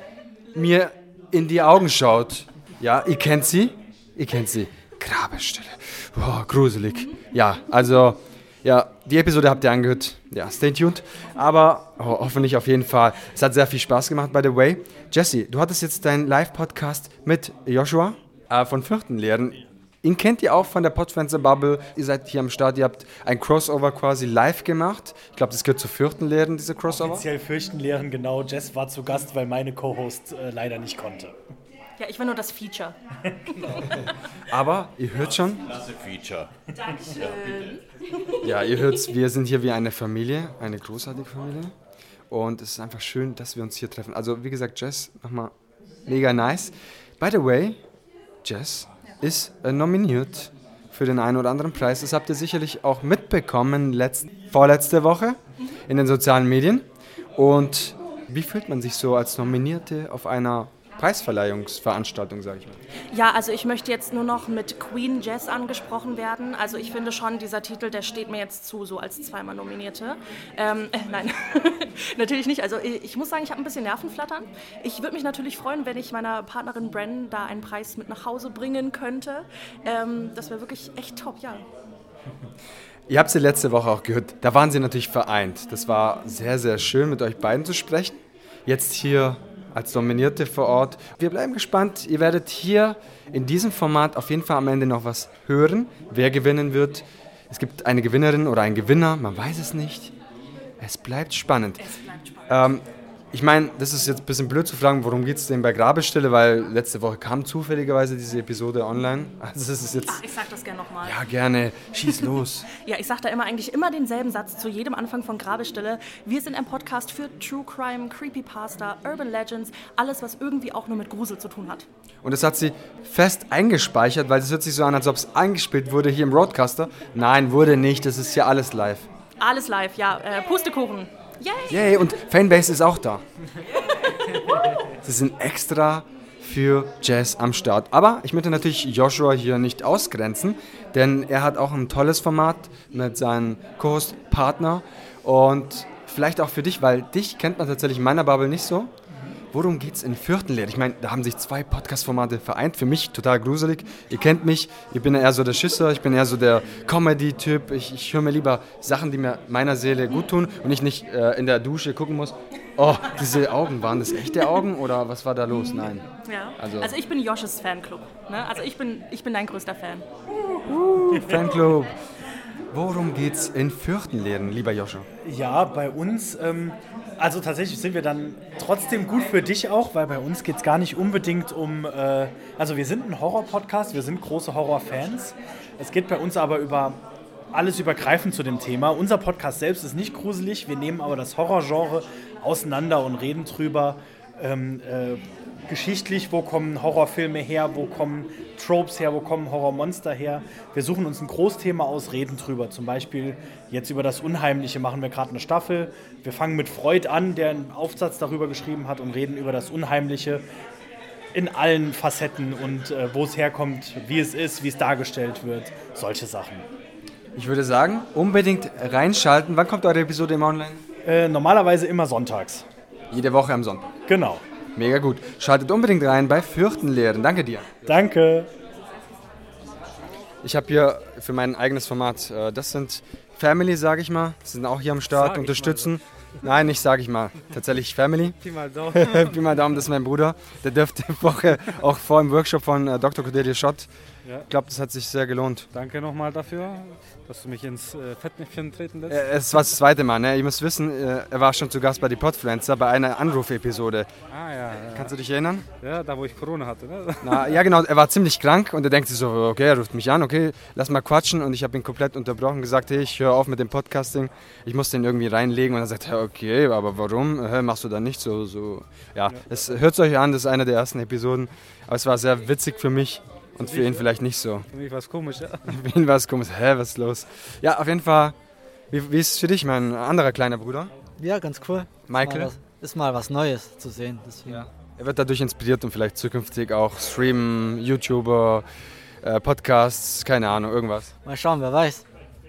A: mir in die Augen schaut. Ja, ihr kennt sie? Ihr kennt sie. Grabestelle. Boah, gruselig. Ja, also, ja, die Episode habt ihr angehört. Ja, stay tuned. Aber oh, hoffentlich auf jeden Fall. Es hat sehr viel Spaß gemacht, by the way. Jesse, du hattest jetzt deinen Live-Podcast mit Joshua äh, von Fürchtenlehren. Ihn kennt ihr auch von der Podfenster Bubble. Ihr seid hier am Start, ihr habt ein Crossover quasi live gemacht. Ich glaube, das gehört zu Fürchtenlehren, diese Crossover.
O: Offiziell Fürchtenlehren, genau. Jess war zu Gast, weil meine Co-Host äh, leider nicht konnte.
G: Ja, ich war nur das Feature.
A: Aber ihr hört schon.
J: Klasse Feature.
G: Dankeschön.
A: Ja, ihr hört, wir sind hier wie eine Familie, eine großartige Familie. Und es ist einfach schön, dass wir uns hier treffen. Also, wie gesagt, Jess, nochmal mega nice. By the way, Jess, ist äh, nominiert für den einen oder anderen Preis. Das habt ihr sicherlich auch mitbekommen letzt, vorletzte Woche in den sozialen Medien. Und wie fühlt man sich so als Nominierte auf einer Preisverleihungsveranstaltung, sage ich mal.
G: Ja, also ich möchte jetzt nur noch mit Queen Jazz angesprochen werden. Also ich finde schon, dieser Titel, der steht mir jetzt zu, so als zweimal Nominierte. Ähm, äh, nein, natürlich nicht. Also ich, ich muss sagen, ich habe ein bisschen Nervenflattern. Ich würde mich natürlich freuen, wenn ich meiner Partnerin Bren da einen Preis mit nach Hause bringen könnte. Ähm, das wäre wirklich echt top, ja.
A: Ihr habt sie letzte Woche auch gehört. Da waren sie natürlich vereint. Das war sehr, sehr schön, mit euch beiden zu sprechen. Jetzt hier als Nominierte vor Ort. Wir bleiben gespannt. Ihr werdet hier in diesem Format auf jeden Fall am Ende noch was hören, wer gewinnen wird. Es gibt eine Gewinnerin oder einen Gewinner, man weiß es nicht. Es bleibt spannend. Es bleibt spannend. Ähm, ich meine, das ist jetzt ein bisschen blöd zu fragen, worum geht es denn bei Grabestelle, weil letzte Woche kam zufälligerweise diese Episode online. Also das ist jetzt.
G: Ach, ich sag das gerne nochmal.
A: Ja, gerne. Schieß los.
G: ja, ich sag da immer eigentlich immer denselben Satz zu jedem Anfang von Grabestelle. Wir sind ein Podcast für True Crime, Creepypasta, Urban Legends, alles, was irgendwie auch nur mit Grusel zu tun hat.
A: Und das hat sie fest eingespeichert, weil es hört sich so an, als ob es eingespielt wurde hier im Roadcaster. Nein, wurde nicht. Das ist hier alles live.
G: Alles live, ja. Äh, Pustekuchen.
A: Yay! Yay! Und Fanbase ist auch da. Sie sind extra für Jazz am Start. Aber ich möchte natürlich Joshua hier nicht ausgrenzen, denn er hat auch ein tolles Format mit seinem Co-Host-Partner und vielleicht auch für dich, weil dich kennt man tatsächlich in meiner Bubble nicht so. Worum geht's in Viertenlehre? Ich meine, da haben sich zwei Podcast-Formate vereint. Für mich total gruselig. Ihr kennt mich, ich bin eher so der Schisser, ich bin eher so der Comedy-Typ. Ich, ich höre mir lieber Sachen, die mir meiner Seele gut tun und ich nicht äh, in der Dusche gucken muss. Oh, diese Augen, waren das echte Augen oder was war da los? Nein.
G: Ja. Also, also ich bin Josches Fanclub. Ne? Also ich bin, ich bin dein größter Fan.
A: Uh, Fanclub. Worum geht's in Fürchtenläden, lieber Joscha?
O: Ja, bei uns, ähm, also tatsächlich sind wir dann trotzdem gut für dich auch, weil bei uns geht es gar nicht unbedingt um, äh, also wir sind ein Horror-Podcast, wir sind große Horror-Fans. Es geht bei uns aber über alles übergreifend zu dem Thema. Unser Podcast selbst ist nicht gruselig, wir nehmen aber das Horrorgenre auseinander und reden drüber. ähm, äh, geschichtlich, wo kommen Horrorfilme her, wo kommen Tropes her, wo kommen Horrormonster her. Wir suchen uns ein Großthema aus, reden drüber. Zum Beispiel jetzt über das Unheimliche machen wir gerade eine Staffel. Wir fangen mit Freud an, der einen Aufsatz darüber geschrieben hat und reden über das Unheimliche in allen Facetten und äh, wo es herkommt, wie es ist, wie es dargestellt wird, solche Sachen.
A: Ich würde sagen, unbedingt reinschalten. Wann kommt eure Episode im Online?
O: Äh, normalerweise immer sonntags.
A: Jede Woche am Sonntag.
O: Genau.
A: Mega gut. Schaltet unbedingt rein bei Fürchtenlehren. Danke dir.
O: Danke.
A: Ich habe hier für mein eigenes Format, äh, das sind Family, sage ich mal. Sie sind auch hier am Start,
P: Sag
A: unterstützen. Nein, nicht sage ich mal. Tatsächlich Family.
P: Pi mal Daumen.
A: Pi mal Daumen, das ist mein Bruder. Der dürfte die Woche auch vor dem Workshop von äh, Dr. Cordelia Schott.
P: Ja.
A: Ich glaube, das hat sich sehr gelohnt.
P: Danke nochmal dafür, dass du mich ins äh, Fettnäpfchen treten lässt.
A: Äh, Es war das zweite Mal, ne? Ihr müsst wissen, äh, er war schon zu Gast bei die Podfluencer bei einer Anrufepisode.
P: Ah ja, ja.
A: Kannst du dich erinnern?
P: Ja, da wo ich Corona hatte, ne?
A: Na, ja, genau, er war ziemlich krank und er denkt sich so, okay, er ruft mich an, okay, lass mal quatschen. Und ich habe ihn komplett unterbrochen, gesagt, hey, ich höre auf mit dem Podcasting, ich muss den irgendwie reinlegen. Und er sagt, ja, okay, aber warum? Hä, machst du dann nicht so, so. Ja, es hört euch an, das ist eine der ersten Episoden. Aber es war sehr witzig für mich und für ihn vielleicht nicht so.
P: Für mich war es komisch, ja.
A: Für ihn war es komisch, hä, was ist los? Ja, auf jeden Fall, wie, wie ist es für dich, mein anderer kleiner Bruder?
Q: Ja, ganz cool.
A: Michael?
Q: Ist mal was, ist mal was Neues zu sehen. Deswegen.
A: Er wird dadurch inspiriert und vielleicht zukünftig auch streamen, YouTuber, äh, Podcasts, keine Ahnung, irgendwas.
Q: Mal schauen, wer weiß.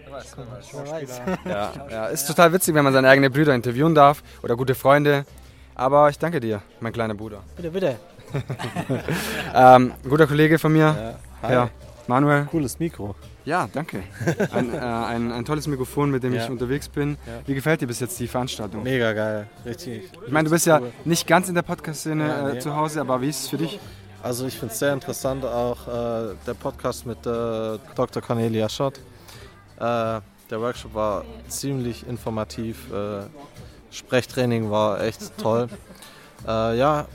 A: Wer weiß. Ja, ja, ist total witzig, wenn man seine eigenen Brüder interviewen darf oder gute Freunde. Aber ich danke dir, mein kleiner Bruder.
Q: Bitte, bitte.
A: ähm, guter Kollege von mir.
R: Ja.
A: Ja, Manuel.
R: Cooles Mikro.
A: Ja, danke. Ein, äh, ein, ein tolles Mikrofon, mit dem
R: Ja.
A: ich unterwegs bin. Wie gefällt dir bis jetzt die Veranstaltung?
R: Mega geil, richtig.
A: Ich meine, du bist ja nicht ganz in der Podcast-Szene äh,
R: nee.
A: zu Hause, aber wie ist es für dich?
R: Also ich finde es sehr interessant, auch äh, der Podcast mit äh, Dr. Cornelia Schott. Äh, der Workshop war ziemlich informativ, äh, Sprechtraining war echt toll. Äh, ja,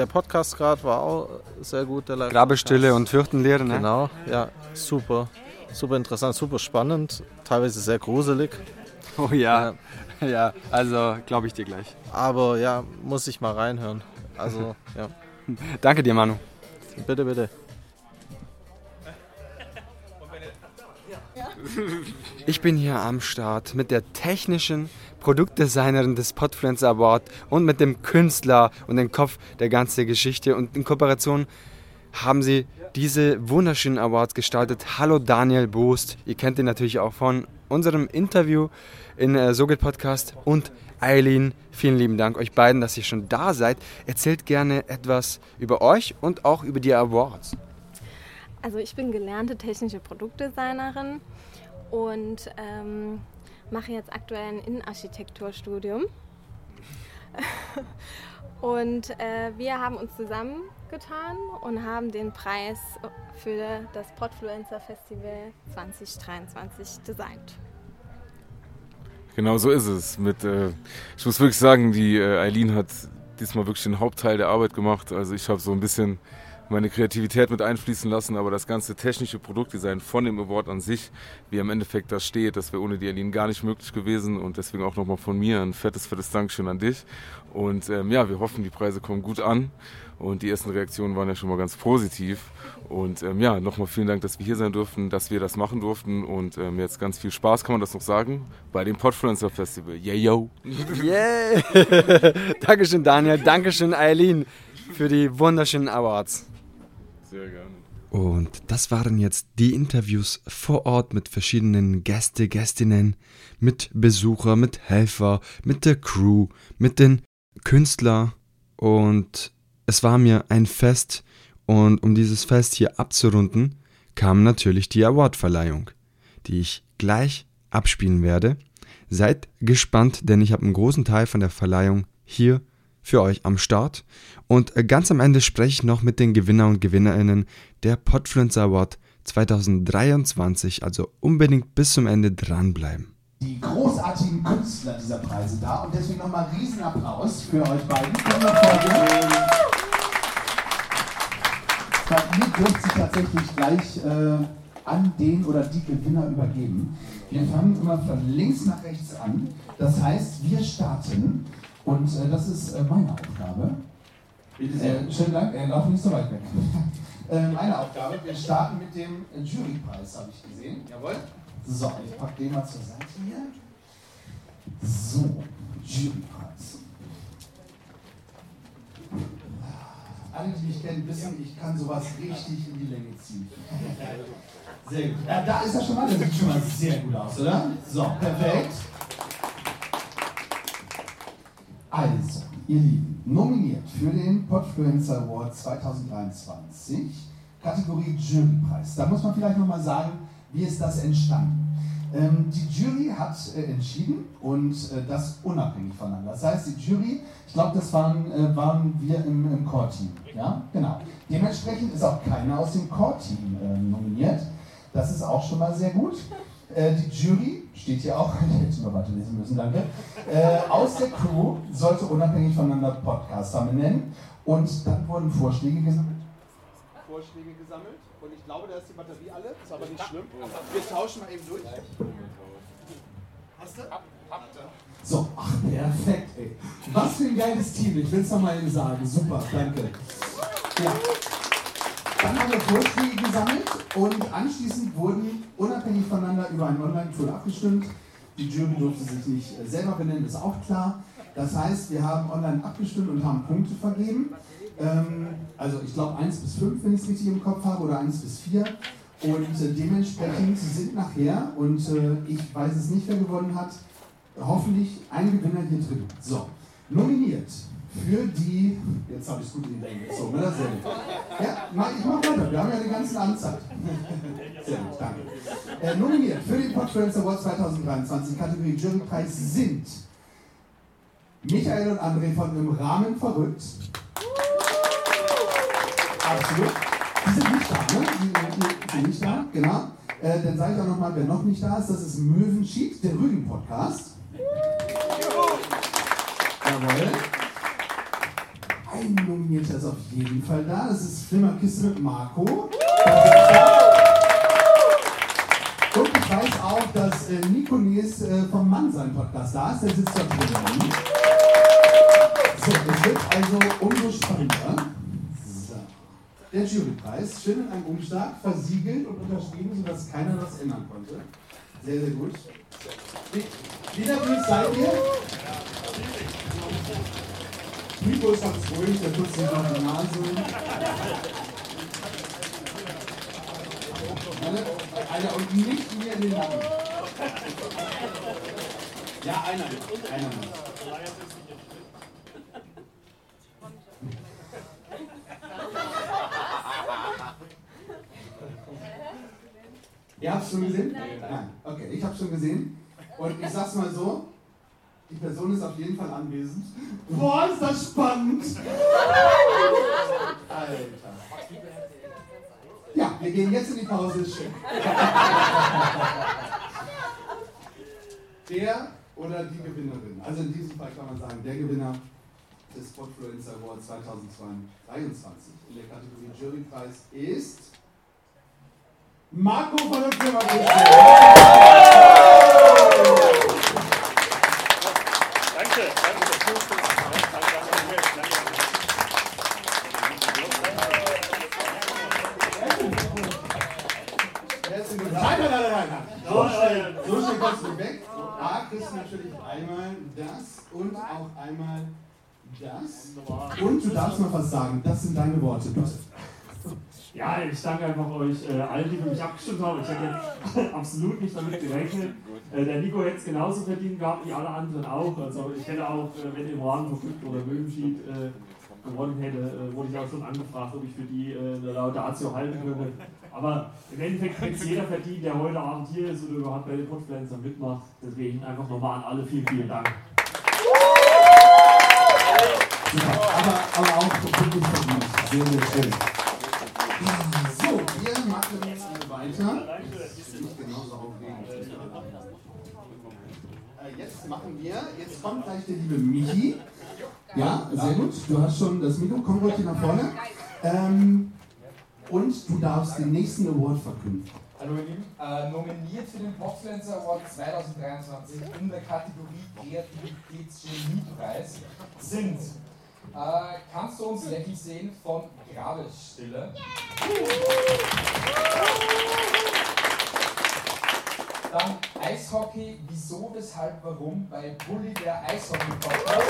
R: der Podcast gerade war auch sehr gut. Der Live-
A: Grabestille und Fürchtenlehre, ne?
R: Genau, ja, super. Super interessant, super spannend, teilweise sehr gruselig.
A: Oh ja, ja, also glaube ich dir gleich.
R: Aber ja, muss ich mal reinhören. Also, ja.
A: Danke dir, Manu.
R: Bitte, bitte.
A: Ich bin hier am Start mit der technischen Produktdesignerin des Podfluencer Award und mit dem Künstler und dem Kopf der ganzen Geschichte. Und in Kooperation haben sie diese wunderschönen Awards gestaltet. Hallo Daniel Boost. Ihr kennt ihn natürlich auch von unserem Interview in äh, So geht Podcast. Und Eileen, vielen lieben Dank euch beiden, dass ihr schon da seid. Erzählt gerne etwas über euch und auch über die Awards.
S: Also ich bin gelernte technische Produktdesignerin und ähm, mache jetzt aktuell ein Innenarchitekturstudium. und äh, wir haben uns zusammengetan und haben den Preis für das Podfluencer Festival 2023 designt.
T: Genau so ist es. Mit, äh, ich muss wirklich sagen, die äh, Eileen hat diesmal wirklich den Hauptteil der Arbeit gemacht. Also ich habe so ein bisschen meine Kreativität mit einfließen lassen, aber das ganze technische Produktdesign von dem Award an sich, wie im Endeffekt das steht, das wäre ohne die Eileen gar nicht möglich gewesen und deswegen auch nochmal von mir ein fettes, fettes Dankeschön an dich. Und ähm, ja, wir hoffen, die Preise kommen gut an und die ersten Reaktionen waren ja schon mal ganz positiv. Und ähm, ja, nochmal vielen Dank, dass wir hier sein durften, dass wir das machen durften und ähm, jetzt ganz viel Spaß, kann man das noch sagen, bei dem Podfluencer Festival. Yeah, yo!
A: Yeah! Dankeschön, Daniel. Dankeschön, Eileen, für die wunderschönen Awards.
T: Sehr gerne.
A: Und das waren jetzt die Interviews vor Ort mit verschiedenen Gäste, Gästinnen, mit Besucher, mit Helfer, mit der Crew, mit den Künstlern. Und es war mir ein Fest. Und um dieses Fest hier abzurunden, kam natürlich die Awardverleihung, die ich gleich abspielen werde. Seid gespannt, denn ich habe einen großen Teil von der Verleihung hier für euch am Start. Und äh, ganz am Ende spreche ich noch mit den Gewinner und Gewinnerinnen der Podfluencer Award 2023. Also unbedingt bis zum Ende dranbleiben.
M: die großartigen Künstler dieser Preise da und deswegen nochmal Riesenapplaus für euch beiden. Bei ihr dürft sie tatsächlich gleich äh, an den oder die Gewinner übergeben. Wir fangen immer von links nach rechts an. Das heißt, wir starten und äh, das ist äh, meine Aufgabe. Bitte sehr. Äh, schönen Dank. Äh, lauf nicht so weit weg. äh, meine Aufgabe, wir starten mit dem Jurypreis, habe ich gesehen. Jawohl. So, ich packe den mal zur Seite hier. So, Jurypreis. Alle, die mich kennen, wissen, ich kann sowas richtig in die Länge ziehen. Sehr gut. Ja, da ist er schon mal, der sieht schon mal sehr gut aus, oder? So, perfekt. Also, ihr Lieben, nominiert für den Podfluencer Award 2023, Kategorie Jurypreis. Da muss man vielleicht nochmal sagen, wie ist das entstanden? Ähm, die Jury hat äh, entschieden und äh, das unabhängig voneinander. Das heißt, die Jury, ich glaube, das waren, äh, waren wir im, im Core-Team. Ja, genau. Dementsprechend ist auch keiner aus dem Core-Team äh, nominiert. Das ist auch schon mal sehr gut. Äh, die Jury, steht hier auch, ich hätte nur weiter lesen müssen, danke, äh, aus der Crew sollte unabhängig voneinander Podcaster benennen. Und dann wurden Vorschläge gesammelt. Vorschläge gesammelt. Und ich glaube, da ist die Batterie alle. Ist aber nicht schlimm. Wir tauschen mal eben durch. Hast du? So, ach, perfekt, ey. Was für ein geiles Team. Ich will es nochmal eben sagen. Super, danke. Ja. Dann haben wir Vorschläge gesammelt und anschließend wurden unabhängig voneinander über ein Online-Tool abgestimmt. Die Jury durfte sich nicht äh, selber benennen, ist auch klar. Das heißt, wir haben online abgestimmt und haben Punkte vergeben. Ähm, also ich glaube 1 bis 5, wenn ich es richtig im Kopf habe, oder 1 bis 4. Und äh, dementsprechend sind nachher, und äh, ich weiß es nicht, wer gewonnen hat, hoffentlich ein Gewinner hier drin. So, nominiert für die, jetzt habe ich es gut in die Länge gezogen, oder? Sehr gut. Ja, ich mache weiter, wir haben ja die ganze Anzeit. Sehr gut, danke. Äh, nominiert für den Podfluence Award 2023 Kategorie Jurypreis sind Michael und André von Im Rahmen verrückt. Absolut. Die sind nicht da, ne? Die sind nicht da, genau. Äh, dann sage ich auch nochmal, wer noch nicht da ist, das ist Möwenschied, der Rügen-Podcast. Jawohl. Ein Nominierter ist auf jeden Fall da. Das ist Flimmerkiste mit Marco. Und ich weiß auch, dass äh, Nico Nies äh, vom Mann sein Podcast da ist. Der sitzt da drin. So, es wird also umso spannender. So. Der Jurypreis, schön in einem Umschlag, versiegelt und unterschrieben, sodass keiner das ändern konnte. Sehr, sehr gut. Wie nervös seid ihr? Nico ist ganz ruhig, der putzt sich noch die Nase. Einer und nicht mir in den Nacken. Ja, einer. Einer muss. Ihr habt es schon gesehen? Nein. Okay, ich habe schon gesehen. Und ich sag's mal so: Die Person ist auf jeden Fall anwesend. Boah, ist das spannend! Alter. Ja, wir gehen jetzt in die Pause. Der oder die Gewinnerin, also in diesem Fall kann man sagen, der Gewinner des Podfluencer Award 2023 in der Kategorie Jurypreis ist Marco von der Firma
D: Danke,
M: Nein, nein, nein, nein, nein. So schnell, so schnell kommst du weg. A, kriegst du natürlich einmal das und auch einmal das. Und du darfst noch was sagen. Das sind deine Worte, bitte.
U: Ja, ich danke einfach euch äh, allen, die für mich abgestimmt haben. Ich hätte absolut nicht damit gerechnet. Äh, der Nico hätte es genauso verdient gehabt wie alle anderen auch. Also ich hätte auch, äh, wenn im Rahmen verfügt oder Möwenschied äh, gewonnen hätte, äh, wurde ich auch schon angefragt, ob ich für die äh, eine Laudatio halten könnte. Aber im Endeffekt hätte es jeder verdient, der heute Abend hier ist oder überhaupt bei den Podfluencern mitmacht. Deswegen einfach nochmal an alle vielen, vielen Dank.
M: Super, aber, aber auch wirklich. Sehr, sehr schön. So, wir machen weiter. Genauso aufregend. Äh, Jetzt machen wir, jetzt kommt gleich der liebe Michi. Ja, sehr gut. Du hast schon das Mikro, komm ruhig hier nach vorne. Ähm, und du darfst den nächsten Award verkünden.
K: Hallo ihr Lieben, äh, nominiert für den Popfluencer Award 2023 in der Kategorie Kreativitätsgeniepreis sind Äh, kannst du uns lächeln sehen von Grabesstille? Dann Eishockey, wieso, weshalb, warum bei Bully der Eishockey-Podcast.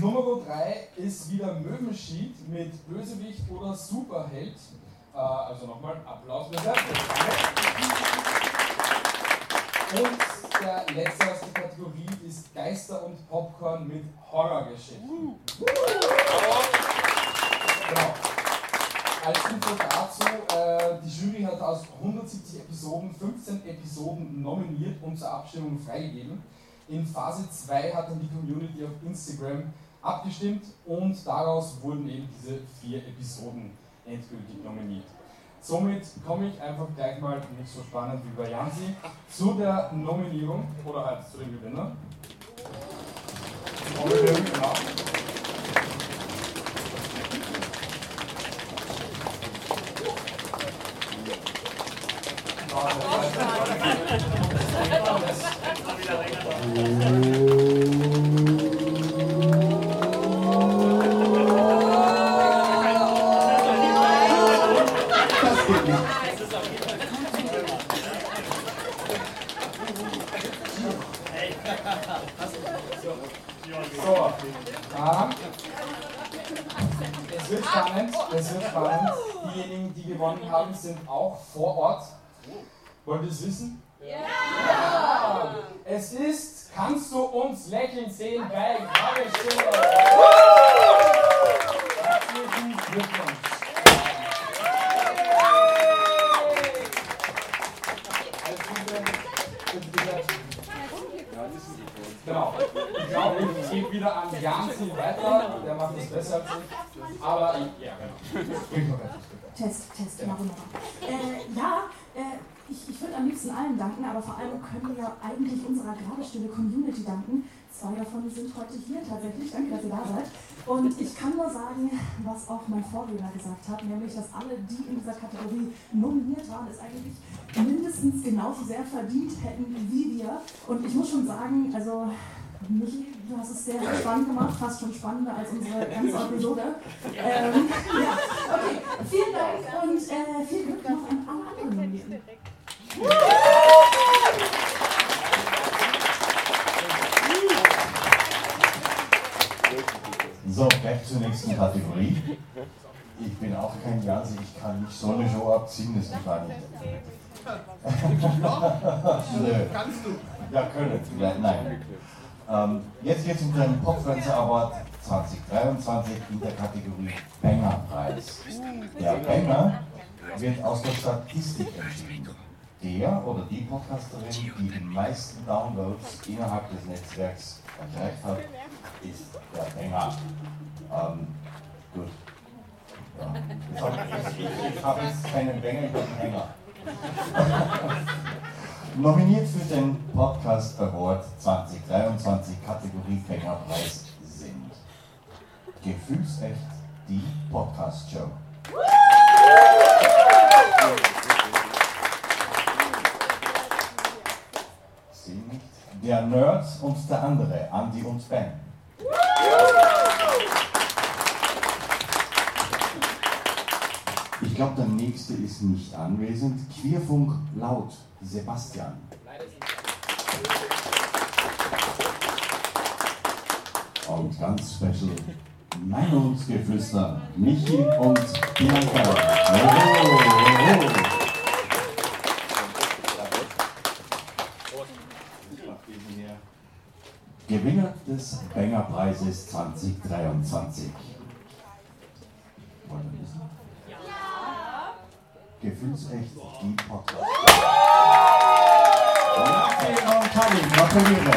K: Nummer 3 ist wieder Möwenschied mit Bösewicht oder Superheld. Äh, also nochmal Applaus das. Und der letzte aus der Kategorie ist Geister und Popcorn mit Horrorgeschichten. Genau. Als Info dazu, äh, die Jury hat aus 170 Episoden 15 Episoden nominiert und zur Abstimmung freigegeben. In Phase 2 hat dann die Community auf Instagram abgestimmt und daraus wurden eben diese vier Episoden endgültig nominiert. Somit komme ich einfach gleich mal, nicht so spannend wie bei Jansi, zu der Nominierung oder halt zu dem Gewinner. Nominierung, genau. Spannend, es wird spannend. Diejenigen, die gewonnen haben, sind auch vor Ort. Wollt ihr es wissen? Ja! Es ist, kannst du uns lächeln sehen bei Grabestille? Herzlichen Glückwunsch! Alles Gute. Bitte, bitte. Genau. Ich glaube, ich gebe wieder an Jansi weiter. Der macht das besser als ich. Aber ja, genau.
G: Test, Test, ja, wunderbar. Äh, ja, äh, ich, ich würde am liebsten allen danken, aber vor allem können wir ja eigentlich unserer Grabestille Community danken. Zwei davon sind heute hier tatsächlich. Danke, dass ihr da seid. Und ich kann nur sagen, was auch mein Vorredner gesagt hat, nämlich, dass alle, die in dieser Kategorie nominiert waren, es eigentlich mindestens genauso sehr verdient hätten wie wir. Und ich muss schon sagen, also Michi, du hast es sehr spannend gemacht, fast schon spannender als unsere ganze Episode. Ähm, ja, okay, vielen Dank und äh, viel Glück noch an alle anderen.
L: So, back zur nächsten Kategorie. Ich bin auch kein Jansi, ich kann nicht so eine Show abziehen, das geht gar nicht.
M: Kannst du?
L: Ja, können. Ja, nein. Ähm, jetzt geht es um den Popfluencer Award 2023 in der Kategorie Banger-Preis. Der Banger wird aus der Statistik entschieden. Der oder die Podcasterin, die die meisten Downloads innerhalb des Netzwerks erreicht hat, ist der Banger. Ähm, gut. Ja. Jetzt hab ich, ich, ich habe jetzt keinen Banger, ich habe einen Hänger. Nominiert für den Podcast Award 2023 Kategorie Fängerpreis sind Gefühlsecht die Podcast Show. Der Nerd und der andere, Andy und Ben. Glaube, der nächste ist nicht anwesend. Queerfunk laut, Sebastian. Und ganz special, Meinungsgeflüster, Michi und Bianca. Joho. Gewinner des Banger-Preises 2023. Gefühlsecht die Podcast. Martin und Tani, gratuliere.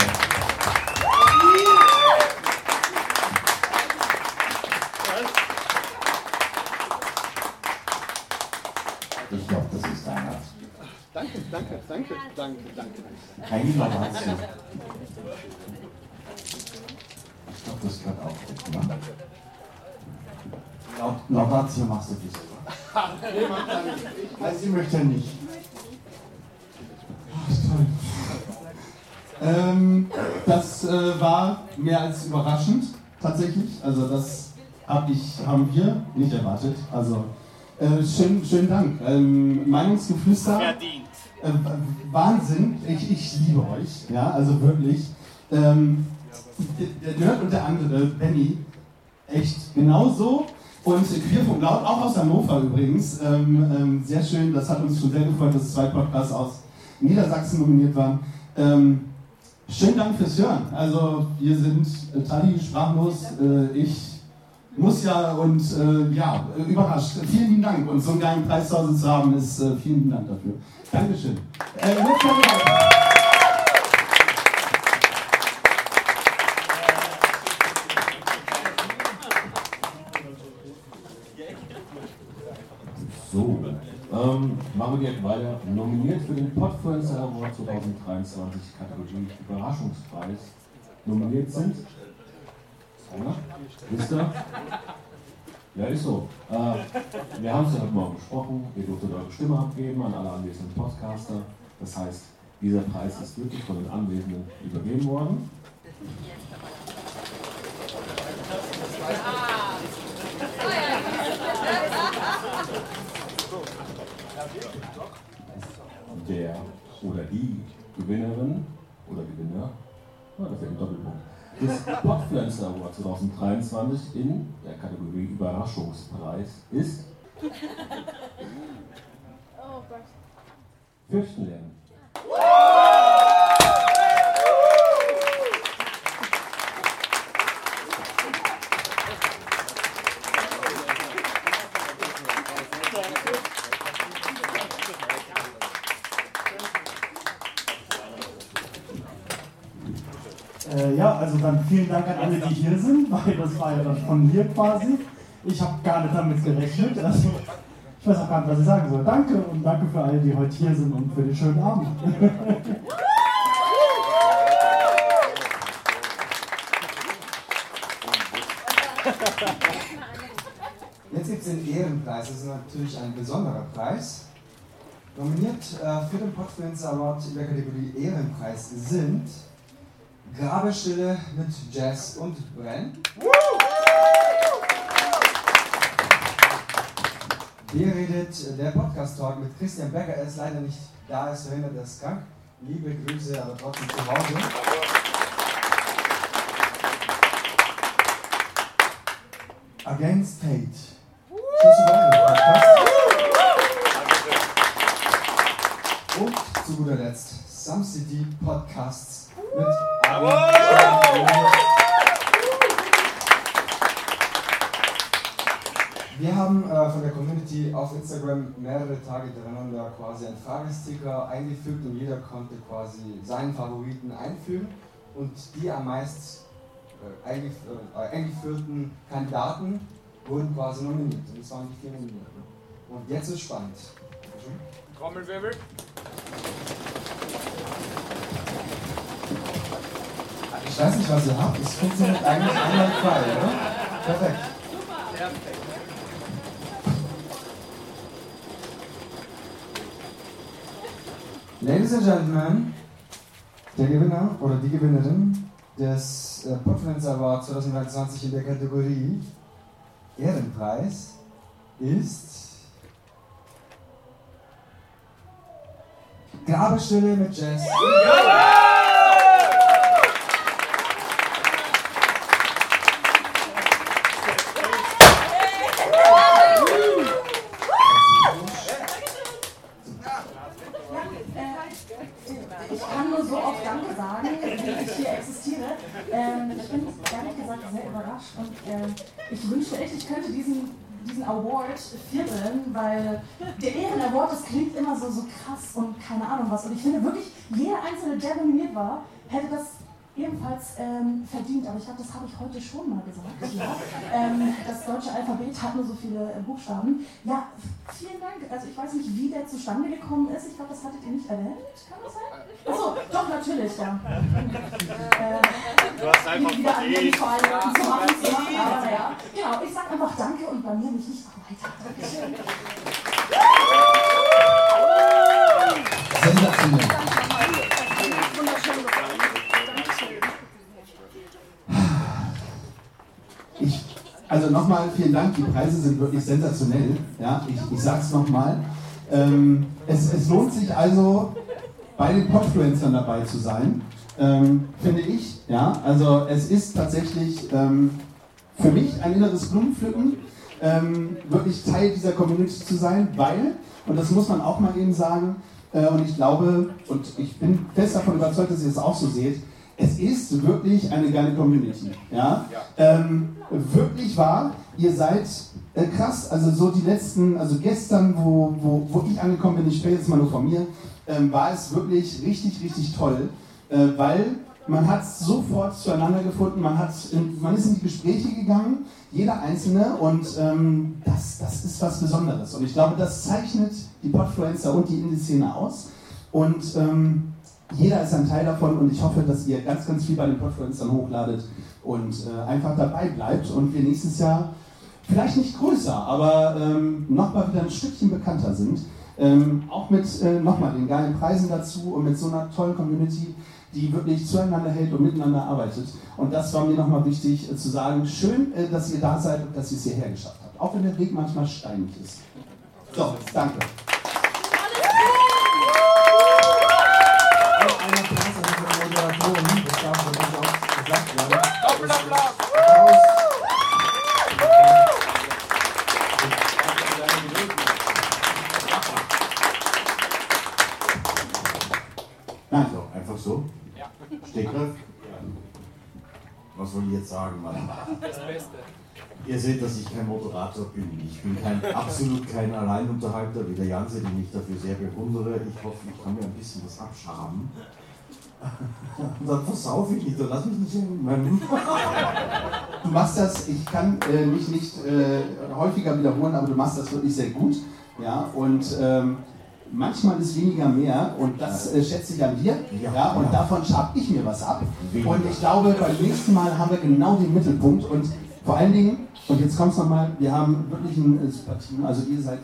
L: Ich glaube, das ist deiner.
M: Danke, danke, danke, danke, danke.
L: Keine Laudatio. Ich glaube, das gehört auch weg, ne? Laut- Laudatio machst du die selber.
M: Nee, mach da nicht. Ich-
L: Nein, sie möchte nicht. Ach, ist toll.
M: Ähm, das äh, war mehr als überraschend, tatsächlich. Also das hab ich, haben wir nicht erwartet. Also äh, schön, schönen Dank. Ähm, Meinungsgeflüster.
V: Verdient.
M: Äh, Wahnsinn. Ich, ich liebe euch. Ja, also wirklich. Ähm, der Nerd und der andere, Benny, echt genauso. Und Queerfunk Laut, auch aus Hannover übrigens. Ähm, ähm, sehr schön, das hat uns schon sehr gefreut, dass zwei Podcasts aus Niedersachsen nominiert waren. Ähm, schönen Dank fürs Hören. Also, wir sind äh, Tali sprachlos. Äh, ich muss ja und äh, ja, überrascht. Vielen lieben Dank. Und so einen geilen Preis zu Hause zu haben, ist äh, vielen lieben Dank dafür. Dankeschön. Äh.
B: So, ähm, machen wir direkt weiter. Nominiert für den Podfluencer Award 2023 Kategorie Überraschungspreis nominiert sind. Oder? Wisst ihr? Ja, ist so. Äh, wir haben es ja heute Morgen besprochen. Ihr durftet eure Stimme abgeben an alle anwesenden Podcaster. Das heißt, dieser Preis ist wirklich von den Anwesenden übergeben worden. Der oder die Gewinnerin oder Gewinner, das ist ja ein Doppelpunkt, des Podpflanzer Award 2023 in der Kategorie Überraschungspreis ist
W: Oh.
B: Fürchten lernen.
O: Äh, ja, also dann vielen Dank an alle, die hier sind, weil das war ja dann von mir quasi. Ich habe gar nicht damit gerechnet. Also, ich weiß auch gar nicht, was ich sagen soll. Danke und danke für alle, die heute hier sind und für den schönen Abend.
A: Jetzt gibt es den Ehrenpreis, das ist natürlich ein besonderer Preis. Nominiert äh, für den Podfluencer Award in der Kategorie Ehrenpreis sind Grabestille mit Jazz und Brenn. Hier redet der Podcast Talk mit Christian Becker. Er ist leider nicht da, er ist verhindert, er ist krank. Liebe Grüße, aber trotzdem zu Hause. Against Hate. Tschüss Podcast. Und zu guter Letzt Some City Podcasts mit Wir haben äh, von der Community auf Instagram mehrere Tage hintereinander quasi einen Fragesticker eingefügt und jeder konnte quasi seinen Favoriten einfügen und die am meist äh, äh, eingeführten Kandidaten wurden quasi nominiert. Und das waren die vier Nominierten. Und jetzt ist spannend.
K: Trommelwirbel.
A: Ich weiß nicht, was ihr habt. Es funktioniert eigentlich einwandfrei, oder? Perfekt. Ladies and Gentlemen, der Gewinner oder die Gewinnerin des äh, Podfluencer Award 2023 in der Kategorie Ehrenpreis ist Grabestille mit Jazz.
G: Ich Ähm, ich bin ehrlich gesagt sehr überrascht und ähm, ich wünschte echt, ich könnte diesen, diesen Award vierteln, weil der Ehren-Award, das klingt immer so, so krass und keine Ahnung was. Und ich finde wirklich, jeder Einzelne, der nominiert war, hätte das ebenfalls ähm, verdient. Aber ich glaube, das habe ich heute schon mal gesagt. Ja. Ähm, das deutsche Alphabet hat nur so viele äh, Buchstaben. Ja, vielen Dank. Also ich weiß nicht, wie der zustande gekommen ist. Ich glaube, das hattet ihr nicht erwähnt. Kann das sein? Achso, doch, natürlich, ja. Äh,
V: Du hast einfach
G: wieder an
V: verdient.
G: die Vereinbarung zu machen, zu machen, aber naja. Genau, ich sage einfach Danke und bei mir mich nicht auch weiter. Dankeschön.
M: Sensationell.
G: Wunderschön.
M: Also nochmal vielen Dank, die Preise sind wirklich sensationell. Ja, ich, ich sage es nochmal. Ähm, es, es lohnt sich also, bei den Podfluencern dabei zu sein, ähm, finde ich. Ja, also es ist tatsächlich ähm, für mich ein inneres Blumenpflücken, ähm, wirklich Teil dieser Community zu sein, weil, und das muss man auch mal eben sagen, äh, und ich glaube, und ich bin fest davon überzeugt, dass ihr es das auch so seht, es ist wirklich eine geile Community. Ja? Ähm, wirklich wahr, ihr seid äh, krass. Also so die letzten, also gestern, wo, wo, wo ich angekommen bin, ich spreche jetzt mal nur von mir, ähm, war es wirklich richtig, richtig toll, äh, weil man hat sofort zueinander gefunden, man, hat in, man ist in die Gespräche gegangen, jeder Einzelne und ähm, das, das ist was Besonderes. Und ich glaube, das zeichnet die Podfluencer und die Indie-Szene aus. Und ähm, jeder ist ein Teil davon und ich hoffe, dass ihr ganz, ganz viel bei den Podfluencern hochladet und äh, einfach dabei bleibt und wir nächstes Jahr vielleicht nicht größer, aber ähm, nochmal wieder ein Stückchen bekannter sind. Ähm, auch mit äh, nochmal den geilen Preisen dazu und mit so einer tollen Community, die wirklich zueinander hält und miteinander arbeitet. Und das war mir nochmal wichtig äh, zu sagen. Schön, äh, dass ihr da seid und dass ihr es hierher geschafft habt. Auch wenn der Weg manchmal steinig ist. So, danke.
L: Nein, so, einfach so. Stegreif? Was soll ich jetzt sagen, Mann?
X: Das Beste.
L: Ihr seht, dass ich kein Moderator bin. Ich bin kein, absolut kein Alleinunterhalter wie der Janse, den ich dafür sehr bewundere. Ich hoffe, ich kann mir ein bisschen was abschaben. Und dann versaufe ich nicht, dann lass mich nicht in meinem.
M: Du machst das, ich kann äh, mich nicht äh, häufiger wiederholen, aber du machst das wirklich sehr gut. Ja, und ähm, manchmal ist weniger mehr und das äh, schätze ich an dir. Ja, und davon schab ich mir was ab. Und ich glaube, beim nächsten Mal haben wir genau den Mittelpunkt und vor allen Dingen, und jetzt kommt es nochmal, wir haben wirklich ein äh, super Team, also ihr seid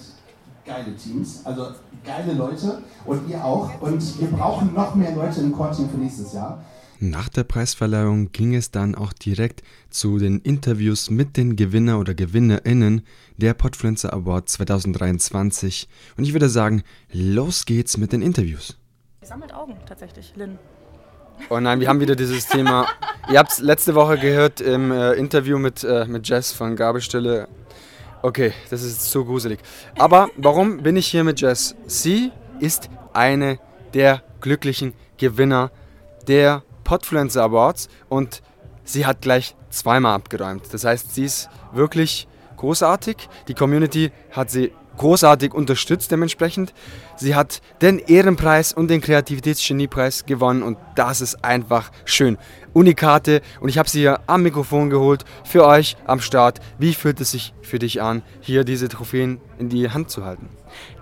M: geile Teams, also geile Leute und ihr auch. Und wir brauchen noch mehr Leute im Core-Team für nächstes Jahr.
Y: Nach der Preisverleihung ging es dann auch direkt zu den Interviews mit den Gewinner oder GewinnerInnen der Podfluencer Award 2023. Und ich würde sagen, los geht's mit den Interviews.
G: Sammelt Augen tatsächlich, Lynn.
A: Oh nein, wir haben wieder dieses Thema. Ihr habt es letzte Woche gehört im äh, Interview mit, äh, mit Jess von Gabelstelle. Okay, das ist so gruselig. Aber warum bin ich hier mit Jess? Sie ist eine der glücklichen Gewinner der Podfluencer Awards und sie hat gleich zweimal abgeräumt. Das heißt, sie ist wirklich großartig. Die Community hat sie großartig unterstützt dementsprechend. Sie hat den Ehrenpreis und den Kreativitätsgeniepreis gewonnen und das ist einfach schön. Unikate und ich habe sie hier am Mikrofon geholt für euch am Start. Wie fühlt es sich für dich an, hier diese Trophäen in die Hand zu halten?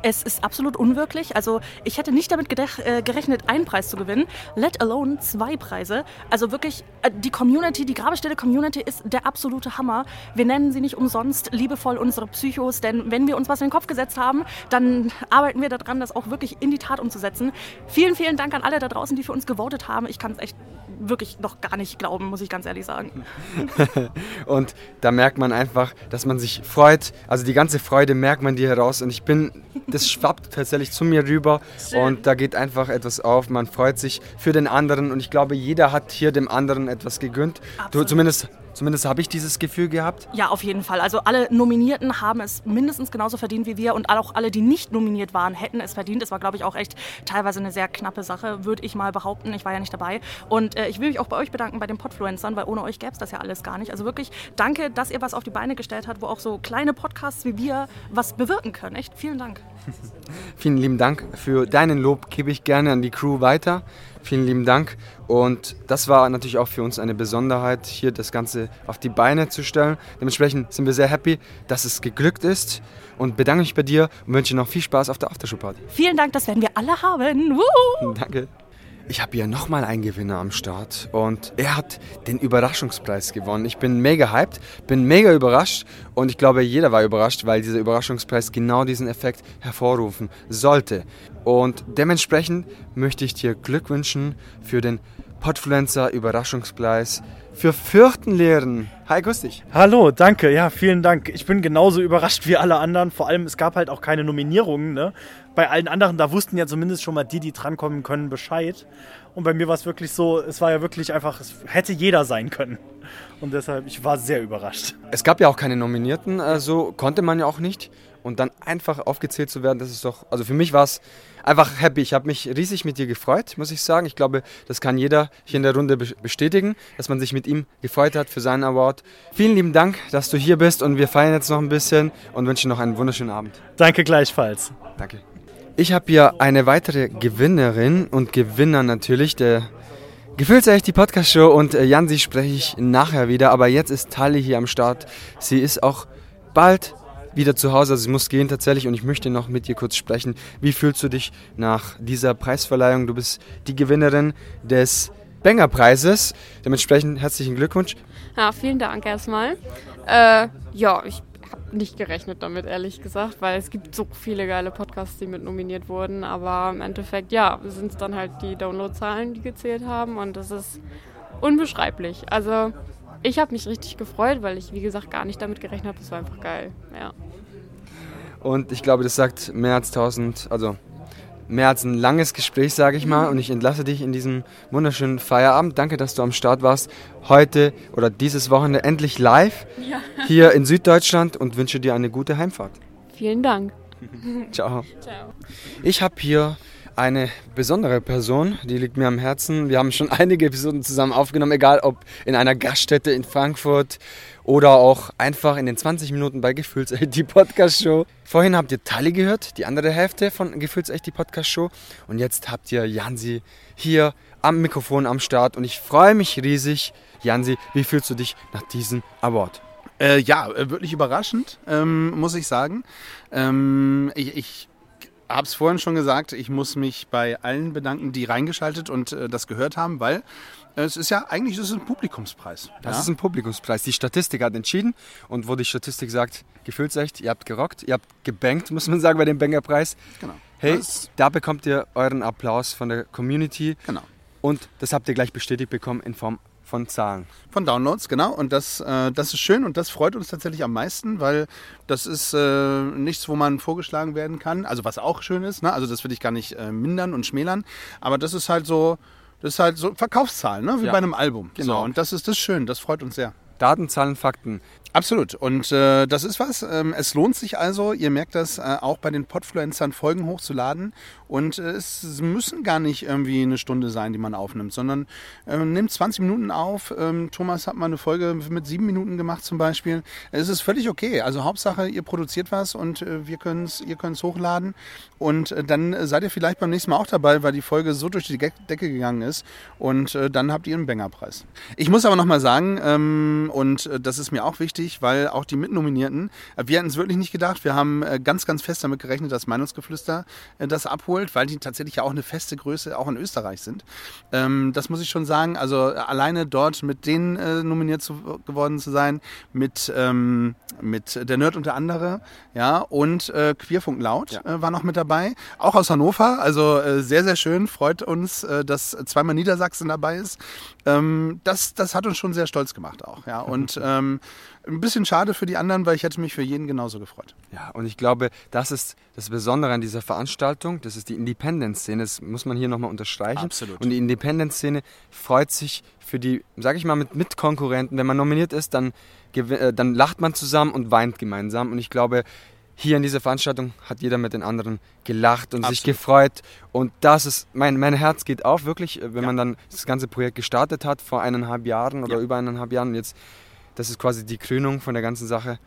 G: Es ist absolut unwirklich. Also ich hätte nicht damit äh, gerechnet, einen Preis zu gewinnen, let alone zwei Preise. Also wirklich, äh, die Community, die Grabestelle Community ist der absolute Hammer. Wir nennen sie nicht umsonst liebevoll unsere Psychos, denn wenn wir uns was in den Kopf gesetzt haben, dann arbeiten wir daran, das auch wirklich in die Tat umzusetzen. Vielen, vielen Dank an alle da draußen, die für uns gewotet haben. Ich kann es echt wirklich noch gar nicht glauben, muss ich ganz ehrlich sagen.
A: und da merkt man einfach, dass man sich freut. Also die ganze Freude merkt man dir heraus und ich bin das schwappt tatsächlich zu mir rüber Schön. und da geht einfach etwas auf. Man freut sich für den anderen und ich glaube, jeder hat hier dem anderen etwas gegönnt. Du, zumindest Zumindest habe ich dieses Gefühl gehabt.
G: Ja, auf jeden Fall. Also alle Nominierten haben es mindestens genauso verdient wie wir und auch alle, die nicht nominiert waren, hätten es verdient. Es war, glaube ich, auch echt teilweise eine sehr knappe Sache, würde ich mal behaupten. Ich war ja nicht dabei. Und äh, ich will mich auch bei euch bedanken, bei den Podfluencern, weil ohne euch gäbe es das ja alles gar nicht. Also wirklich danke, dass ihr was auf die Beine gestellt habt, wo auch so kleine Podcasts wie wir was bewirken können. Echt vielen Dank.
A: Vielen lieben Dank für deinen Lob, gebe ich gerne an die Crew weiter. Vielen lieben Dank. Und das war natürlich auch für uns eine Besonderheit, hier das Ganze auf die Beine zu stellen. Dementsprechend sind wir sehr happy, dass es geglückt ist und bedanke mich bei dir und wünsche noch viel Spaß auf der Aftershow-Party.
G: Vielen Dank, das werden wir alle haben. Wuhu!
A: Danke. Ich habe hier nochmal einen Gewinner am Start und er hat den Überraschungspreis gewonnen. Ich bin mega hyped, bin mega überrascht und ich glaube, jeder war überrascht, weil dieser Überraschungspreis genau diesen Effekt hervorrufen sollte. Und dementsprechend möchte ich dir Glück wünschen für den Podfluencer Überraschungspreis für vierten Lehren. Hi, grüß dich.
O: Hallo, danke, ja, vielen Dank. Ich bin genauso überrascht wie alle anderen. Vor allem, es gab halt auch keine Nominierungen. Ne? Bei allen anderen, da wussten ja zumindest schon mal die, die drankommen können, Bescheid. Und bei mir war es wirklich so, es war ja wirklich einfach, es hätte jeder sein können. Und deshalb, ich war sehr überrascht.
A: Es gab ja auch keine Nominierten, also konnte man ja auch nicht. Und dann einfach aufgezählt zu werden, das ist doch, also für mich war es einfach happy. Ich habe mich riesig mit dir gefreut, muss ich sagen. Ich glaube, das kann jeder hier in der Runde bestätigen, dass man sich mit ihm gefreut hat für seinen Award. Vielen lieben Dank, dass du hier bist und wir feiern jetzt noch ein bisschen und wünschen noch einen wunderschönen Abend.
O: Danke gleichfalls.
A: Danke. Ich habe hier eine weitere Gewinnerin und Gewinner natürlich, der Gefühlsecht die Podcast-Show und äh, Jansi spreche ich nachher wieder, aber jetzt ist Tali hier am Start. Sie ist auch bald wieder zu Hause, also sie muss gehen tatsächlich und ich möchte noch mit dir kurz sprechen. Wie fühlst du dich nach dieser Preisverleihung? Du bist die Gewinnerin des Banger-Preises. Dementsprechend herzlichen Glückwunsch.
Z: Ja, vielen Dank erstmal. Äh, ja, ich habe nicht gerechnet damit, ehrlich gesagt, weil es gibt so viele geile Podcasts, die mit nominiert wurden. Aber im Endeffekt, ja, sind es dann halt die Downloadzahlen, die gezählt haben und das ist unbeschreiblich. Also ich habe mich richtig gefreut, weil ich, wie gesagt, gar nicht damit gerechnet habe. Das war einfach geil. Ja.
A: Und ich glaube, das sagt mehr als 1000, also mehr als ein langes Gespräch, sage ich mal. Und ich entlasse dich in diesem wunderschönen Feierabend. Danke, dass du am Start warst. Heute oder dieses Wochenende endlich live ja. hier in Süddeutschland und wünsche dir eine gute Heimfahrt.
Z: Vielen Dank.
A: Ciao. Ciao. Ich habe hier eine besondere Person, die liegt mir am Herzen. Wir haben schon einige Episoden zusammen aufgenommen, egal ob in einer Gaststätte in Frankfurt oder auch einfach in den 20 Minuten bei Gefühlsecht die Podcast Show. Vorhin habt ihr Tali gehört, die andere Hälfte von Gefühlsecht die Podcast Show und jetzt habt ihr Jansi hier am Mikrofon am Start und ich freue mich riesig. Jansi, wie fühlst du dich nach diesem Award?
M: Äh, ja, äh, wirklich überraschend, ähm, muss ich sagen. Ähm, ich, ich habe es vorhin schon gesagt, ich muss mich bei allen bedanken, die reingeschaltet und äh, das gehört haben, weil äh, es ist ja eigentlich das ist ein Publikumspreis.
A: Das
M: ja?
A: ist ein Publikumspreis. Die Statistik hat entschieden und wo die Statistik sagt, gefühlsecht, ihr habt gerockt, ihr habt gebankt, muss man sagen, bei dem Bangerpreis.
M: Genau.
A: Hey, das da bekommt ihr euren Applaus von der Community.
M: Genau.
A: Und das habt ihr gleich bestätigt bekommen in Form von Zahlen.
M: Von Downloads, genau. Und das, äh, das ist schön und das freut uns tatsächlich am meisten, weil das ist äh, nichts, wo man vorgeschlagen werden kann. Also was auch schön ist, ne? also das will ich gar nicht äh, mindern und schmälern, aber das ist halt so, das ist halt so Verkaufszahlen, ne? wie ja. bei einem Album.
A: Genau.
M: So, und das ist das schön, das freut uns sehr.
A: Daten, Zahlen, Fakten.
M: Absolut. Und äh, das ist was. Ähm, es lohnt sich also, ihr merkt das, äh, auch bei den Podfluencern Folgen hochzuladen. Und äh, es müssen gar nicht irgendwie eine Stunde sein, die man aufnimmt, sondern äh, nimmt 20 Minuten auf. Ähm, Thomas hat mal eine Folge mit sieben Minuten gemacht zum Beispiel. Es ist völlig okay. Also Hauptsache, ihr produziert was und äh, wir können's, ihr könnt es hochladen. Und äh, dann seid ihr vielleicht beim nächsten Mal auch dabei, weil die Folge so durch die Decke gegangen ist. Und äh, dann habt ihr einen Bangerpreis. Ich muss aber nochmal sagen, ähm, und äh, das ist mir auch wichtig, weil auch die Mitnominierten, äh, wir hatten es wirklich nicht gedacht. Wir haben ganz, ganz fest damit gerechnet, dass Meinungsgeflüster das abholt, weil die tatsächlich ja auch eine feste Größe auch in Österreich sind. Ähm, das muss ich schon sagen. Also alleine dort mit denen nominiert zu, geworden zu sein, mit, ähm, mit der Nerd und der andere, ja, und äh, Queerfunk Laut ja. äh, war noch mit dabei. Auch aus Hannover, also äh, sehr, sehr schön. Freut uns, dass zweimal Niedersachsen dabei ist. Ähm, das, das hat uns schon sehr stolz gemacht auch, ja. Und ähm, ein bisschen schade für die anderen, weil ich hätte mich für jeden genauso gefreut.
A: Ja, und ich glaube, das ist das Besondere an dieser Veranstaltung. Das ist die Independent-Szene. Das muss man hier nochmal unterstreichen.
M: Absolut.
A: Und die Independent-Szene freut sich für die, sage ich mal, mit Mitkonkurrenten. Wenn man nominiert ist, dann, äh, dann lacht man zusammen und weint gemeinsam. Und ich glaube, hier in dieser Veranstaltung hat jeder mit den anderen gelacht und Absolut. sich gefreut. Und das ist, mein, mein Herz geht auf, wirklich, wenn ja. man dann das ganze Projekt gestartet hat vor eineinhalb Jahren oder ja. über eineinhalb Jahren. Und jetzt das ist quasi die Krönung von der ganzen Sache.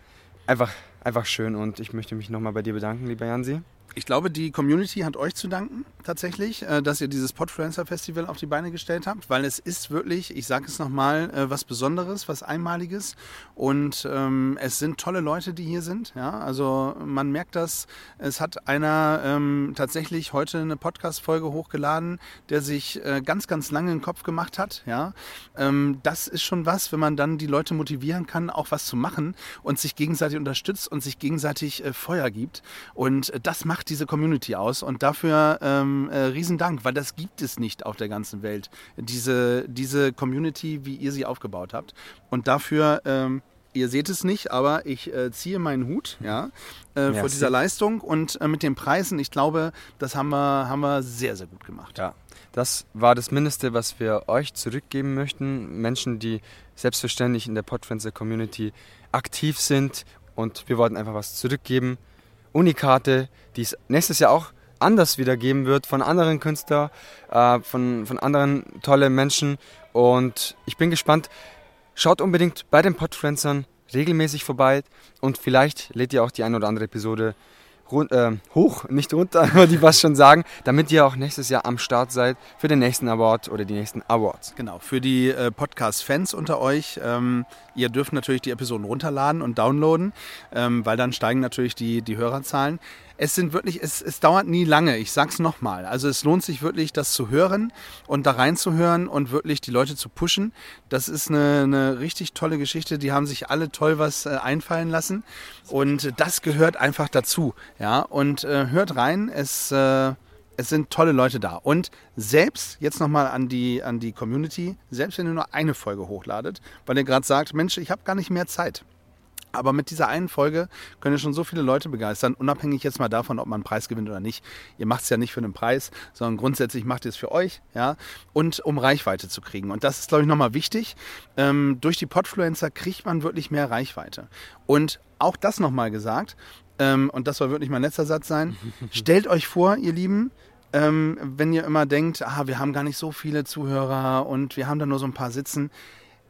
A: Einfach, einfach schön und ich möchte mich nochmal bei dir bedanken, lieber Jansi.
M: Ich glaube, die Community hat euch zu danken, tatsächlich, äh, dass ihr dieses Podfluencer Festival auf die Beine gestellt habt, weil es ist wirklich, ich sage es nochmal, äh, was Besonderes, was Einmaliges und ähm, es sind tolle Leute, die hier sind. Ja? Also man merkt das, es hat einer ähm, tatsächlich heute eine Podcast-Folge hochgeladen, der sich äh, ganz, ganz lange den Kopf gemacht hat. Ja? Ähm, das ist schon was, wenn man dann die Leute motivieren kann, auch was zu machen und sich gegenseitig unterstützt und sich gegenseitig äh, Feuer gibt und äh, das macht macht diese Community aus und dafür ähm, äh, riesen Dank, weil das gibt es nicht auf der ganzen Welt. Diese, diese Community, wie ihr sie aufgebaut habt. Und dafür, ähm, ihr seht es nicht, aber ich äh, ziehe meinen Hut ja, äh, vor dieser Leistung und äh, mit den Preisen, ich glaube, das haben wir, haben wir sehr, sehr gut gemacht.
A: Ja, das war das Mindeste, was wir euch zurückgeben möchten. Menschen, die selbstverständlich in der Podfluencer Community aktiv sind und wir wollten einfach was zurückgeben. Unikate, die es nächstes Jahr auch anders wieder geben wird von anderen Künstlern, äh, von, von anderen tollen Menschen und ich bin gespannt. Schaut unbedingt bei den Podfluencern regelmäßig vorbei und vielleicht lädt ihr auch die eine oder andere Episode run- äh, hoch, nicht runter, würde ich was schon sagen, damit ihr auch nächstes Jahr am Start seid für den nächsten Award oder die nächsten Awards.
M: Genau, für die äh, Podcast-Fans unter euch, ähm, ihr dürft natürlich die Episoden runterladen und downloaden, ähm, weil dann steigen natürlich die, die Hörerzahlen. Es sind wirklich, es, es dauert nie lange, ich sag's nochmal. Also es lohnt sich wirklich, das zu hören und da reinzuhören und wirklich die Leute zu pushen. Das ist eine, eine richtig tolle Geschichte. Die haben sich alle toll was äh, einfallen lassen. Und das gehört einfach dazu. Ja, und äh, hört rein, es. Äh, es sind tolle Leute da. Und selbst, jetzt nochmal an die, an die Community, selbst wenn ihr nur eine Folge hochladet, weil ihr gerade sagt, Mensch, ich habe gar nicht mehr Zeit. Aber mit dieser einen Folge könnt ihr schon so viele Leute begeistern, unabhängig jetzt mal davon, ob man einen Preis gewinnt oder nicht. Ihr macht es ja nicht für einen Preis, sondern grundsätzlich macht ihr es für euch, ja, und um Reichweite zu kriegen. Und das ist, glaube ich, nochmal wichtig. Ähm, durch die Podfluencer kriegt man wirklich mehr Reichweite. Und auch das nochmal gesagt, ähm, und das soll wirklich mein letzter Satz sein, stellt euch vor, ihr Lieben, ähm, wenn ihr immer denkt, ah, wir haben gar nicht so viele Zuhörer und wir haben da nur so ein paar sitzen.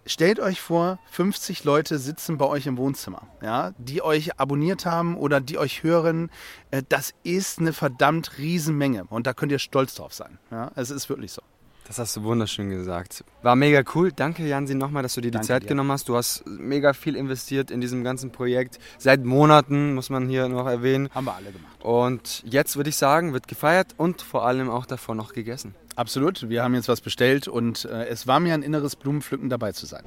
M: Stellt euch vor, 50 Leute sitzen bei euch im Wohnzimmer, ja, die euch abonniert haben oder die euch hören. Äh, Das ist eine verdammt Riesenmenge und da könnt ihr stolz drauf sein. Ja, es ist wirklich so.
A: Das hast du wunderschön gesagt. War mega cool. Danke, Jansi, nochmal, dass du dir die
M: Danke
A: Zeit
M: dir.
A: genommen hast. Du hast mega viel investiert in diesem ganzen Projekt. Seit Monaten, muss man hier noch erwähnen.
M: Haben wir alle gemacht.
A: Und jetzt würde ich sagen, wird gefeiert und vor allem auch davor noch gegessen.
M: Absolut. Wir haben jetzt was bestellt und äh, es war mir ein inneres Blumenpflücken dabei zu sein.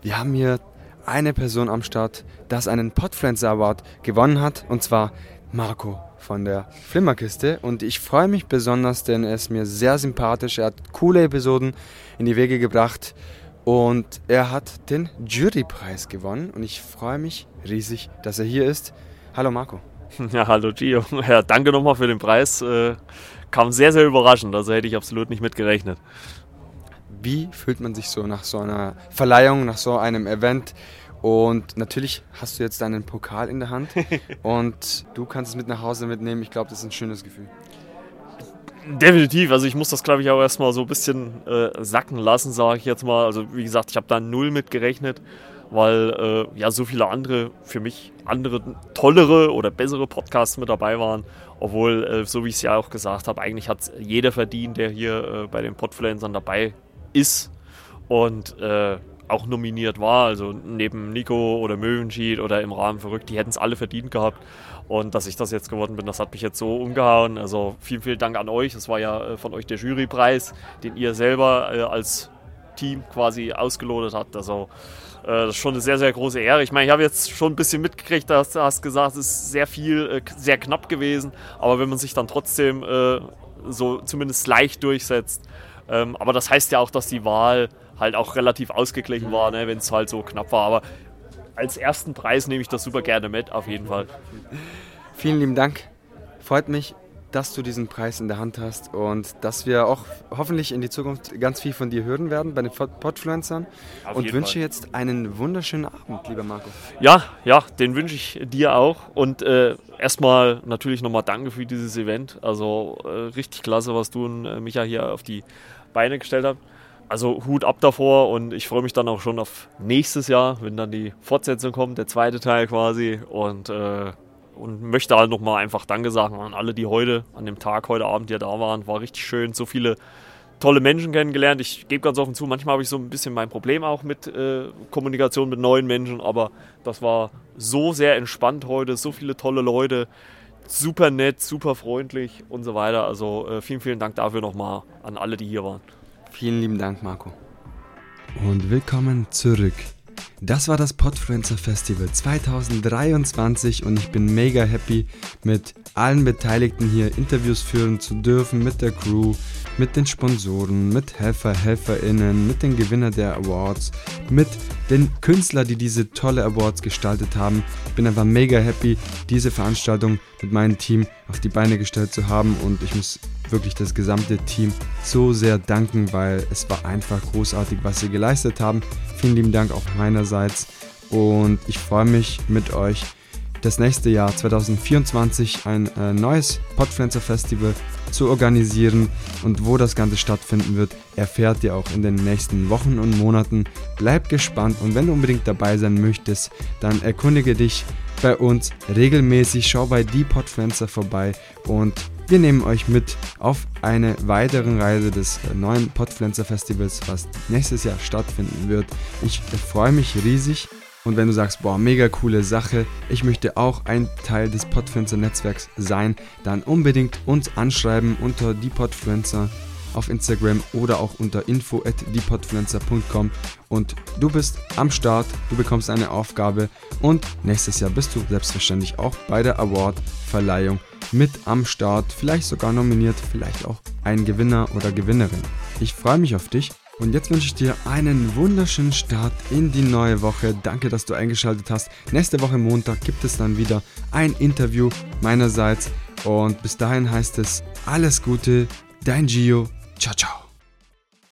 A: Wir haben hier eine Person am Start, das einen Podfluencer Award gewonnen hat, und zwar Marco von der Flimmerkiste. Und ich freue mich besonders, denn er ist mir sehr sympathisch. Er hat coole Episoden in die Wege gebracht und er hat den Jurypreis gewonnen. Und ich freue mich riesig, dass er hier ist. Hallo Marco.
D: Ja, hallo Gio. Ja, danke nochmal für den Preis. Äh, kam sehr, sehr überraschend. Also hätte ich absolut nicht mit gerechnet.
A: Wie fühlt man sich so nach so einer Verleihung, nach so einem Event? Und natürlich hast du jetzt deinen Pokal in der Hand und du kannst es mit nach Hause mitnehmen. Ich glaube, das ist ein schönes Gefühl.
D: Definitiv. Also ich muss das, glaube ich, auch erstmal so ein bisschen äh, sacken lassen, sage ich jetzt mal. Also wie gesagt, ich habe da null mit gerechnet, weil äh, ja so viele andere, für mich andere tollere oder bessere Podcasts mit dabei waren. Obwohl, äh, so wie ich es ja auch gesagt habe, eigentlich hat jeder verdient, der hier äh, bei den Podfluencern dabei ist und äh, auch nominiert war. Also neben Nico oder Möwenschied oder im Rahmen verrückt, die hätten es alle verdient gehabt. Und dass ich das jetzt geworden bin, das hat mich jetzt so umgehauen. Also vielen, vielen Dank an euch. Das war ja äh, von euch der Jurypreis, den ihr selber äh, als Team quasi ausgelotet habt. Also äh, das ist schon eine sehr, sehr große Ehre. Ich meine, ich habe jetzt schon ein bisschen mitgekriegt, dass du hast gesagt, es ist sehr viel, sehr knapp gewesen. Aber wenn man sich dann trotzdem so zumindest leicht durchsetzt. Ähm, aber das heißt ja auch, dass die Wahl halt auch relativ ausgeglichen war, ne, wenn es halt so knapp war. Aber als ersten Preis nehme ich das super gerne mit, auf jeden Fall.
A: Vielen lieben Dank. Freut mich, dass du diesen Preis in der Hand hast und dass wir auch hoffentlich in die Zukunft ganz viel von dir hören werden bei den Pod- Podfluencern.
D: Auf
A: Und wünsche
D: Fall.
A: jetzt einen wunderschönen Abend, lieber Marco.
D: Ja, ja, den wünsche ich dir auch. Und äh, erstmal natürlich nochmal danke für dieses Event. Also äh, richtig klasse, was du und äh, Micha hier auf die Beine gestellt habt. Also Hut ab davor und ich freue mich dann auch schon auf nächstes Jahr, wenn dann die Fortsetzung kommt, der zweite Teil quasi. Und, äh, und möchte halt nochmal einfach Danke sagen an alle, die heute, an dem Tag, heute Abend hier da waren. War richtig schön, so viele tolle Menschen kennengelernt. Ich gebe ganz offen zu, manchmal habe ich so ein bisschen mein Problem auch mit äh, Kommunikation mit neuen Menschen, aber das war so sehr entspannt heute, so viele tolle Leute, super nett, super freundlich und so weiter. Also äh, vielen, vielen Dank dafür nochmal an alle, die hier waren.
A: Vielen lieben Dank, Marco. Und willkommen zurück das war das Podfluencer Festival 2023 und ich bin mega happy mit allen Beteiligten hier Interviews führen zu dürfen mit der Crew, mit den Sponsoren, mit Helfer, HelferInnen, mit den Gewinner der Awards, mit den Künstlern, die diese tolle Awards gestaltet haben. Ich bin einfach mega happy, diese Veranstaltung mit meinem Team auf die Beine gestellt zu haben und ich muss wirklich das gesamte Team so sehr danken, weil es war einfach großartig, was sie geleistet haben. Vielen lieben Dank auch meinerseits und ich freue mich mit euch das nächste Jahr 2024 ein äh, neues Podfluencer Festival zu organisieren und wo das Ganze stattfinden wird, erfährt ihr auch in den nächsten Wochen und Monaten. Bleibt gespannt und wenn du unbedingt dabei sein möchtest, dann erkundige dich bei uns regelmäßig, schau bei die Podfluencer vorbei und wir nehmen euch mit auf eine weitere Reise des neuen Podfluencer Festivals, was nächstes Jahr stattfinden wird. Ich freue mich riesig. Und wenn du sagst, boah, mega coole Sache, ich möchte auch ein Teil des Podfluencer Netzwerks sein, dann unbedingt uns anschreiben unter die Podfluencer auf Instagram oder auch unter info at und du bist am Start, du bekommst eine Aufgabe. Und nächstes Jahr bist du selbstverständlich auch bei der Award-Verleihung mit am Start, vielleicht sogar nominiert, vielleicht auch ein Gewinner oder Gewinnerin. Ich freue mich auf dich und jetzt wünsche ich dir einen wunderschönen Start in die neue Woche. Danke, dass du eingeschaltet hast. Nächste Woche Montag gibt es dann wieder ein Interview meinerseits. Und bis dahin heißt es alles Gute, dein Gio. Ciao, ciao.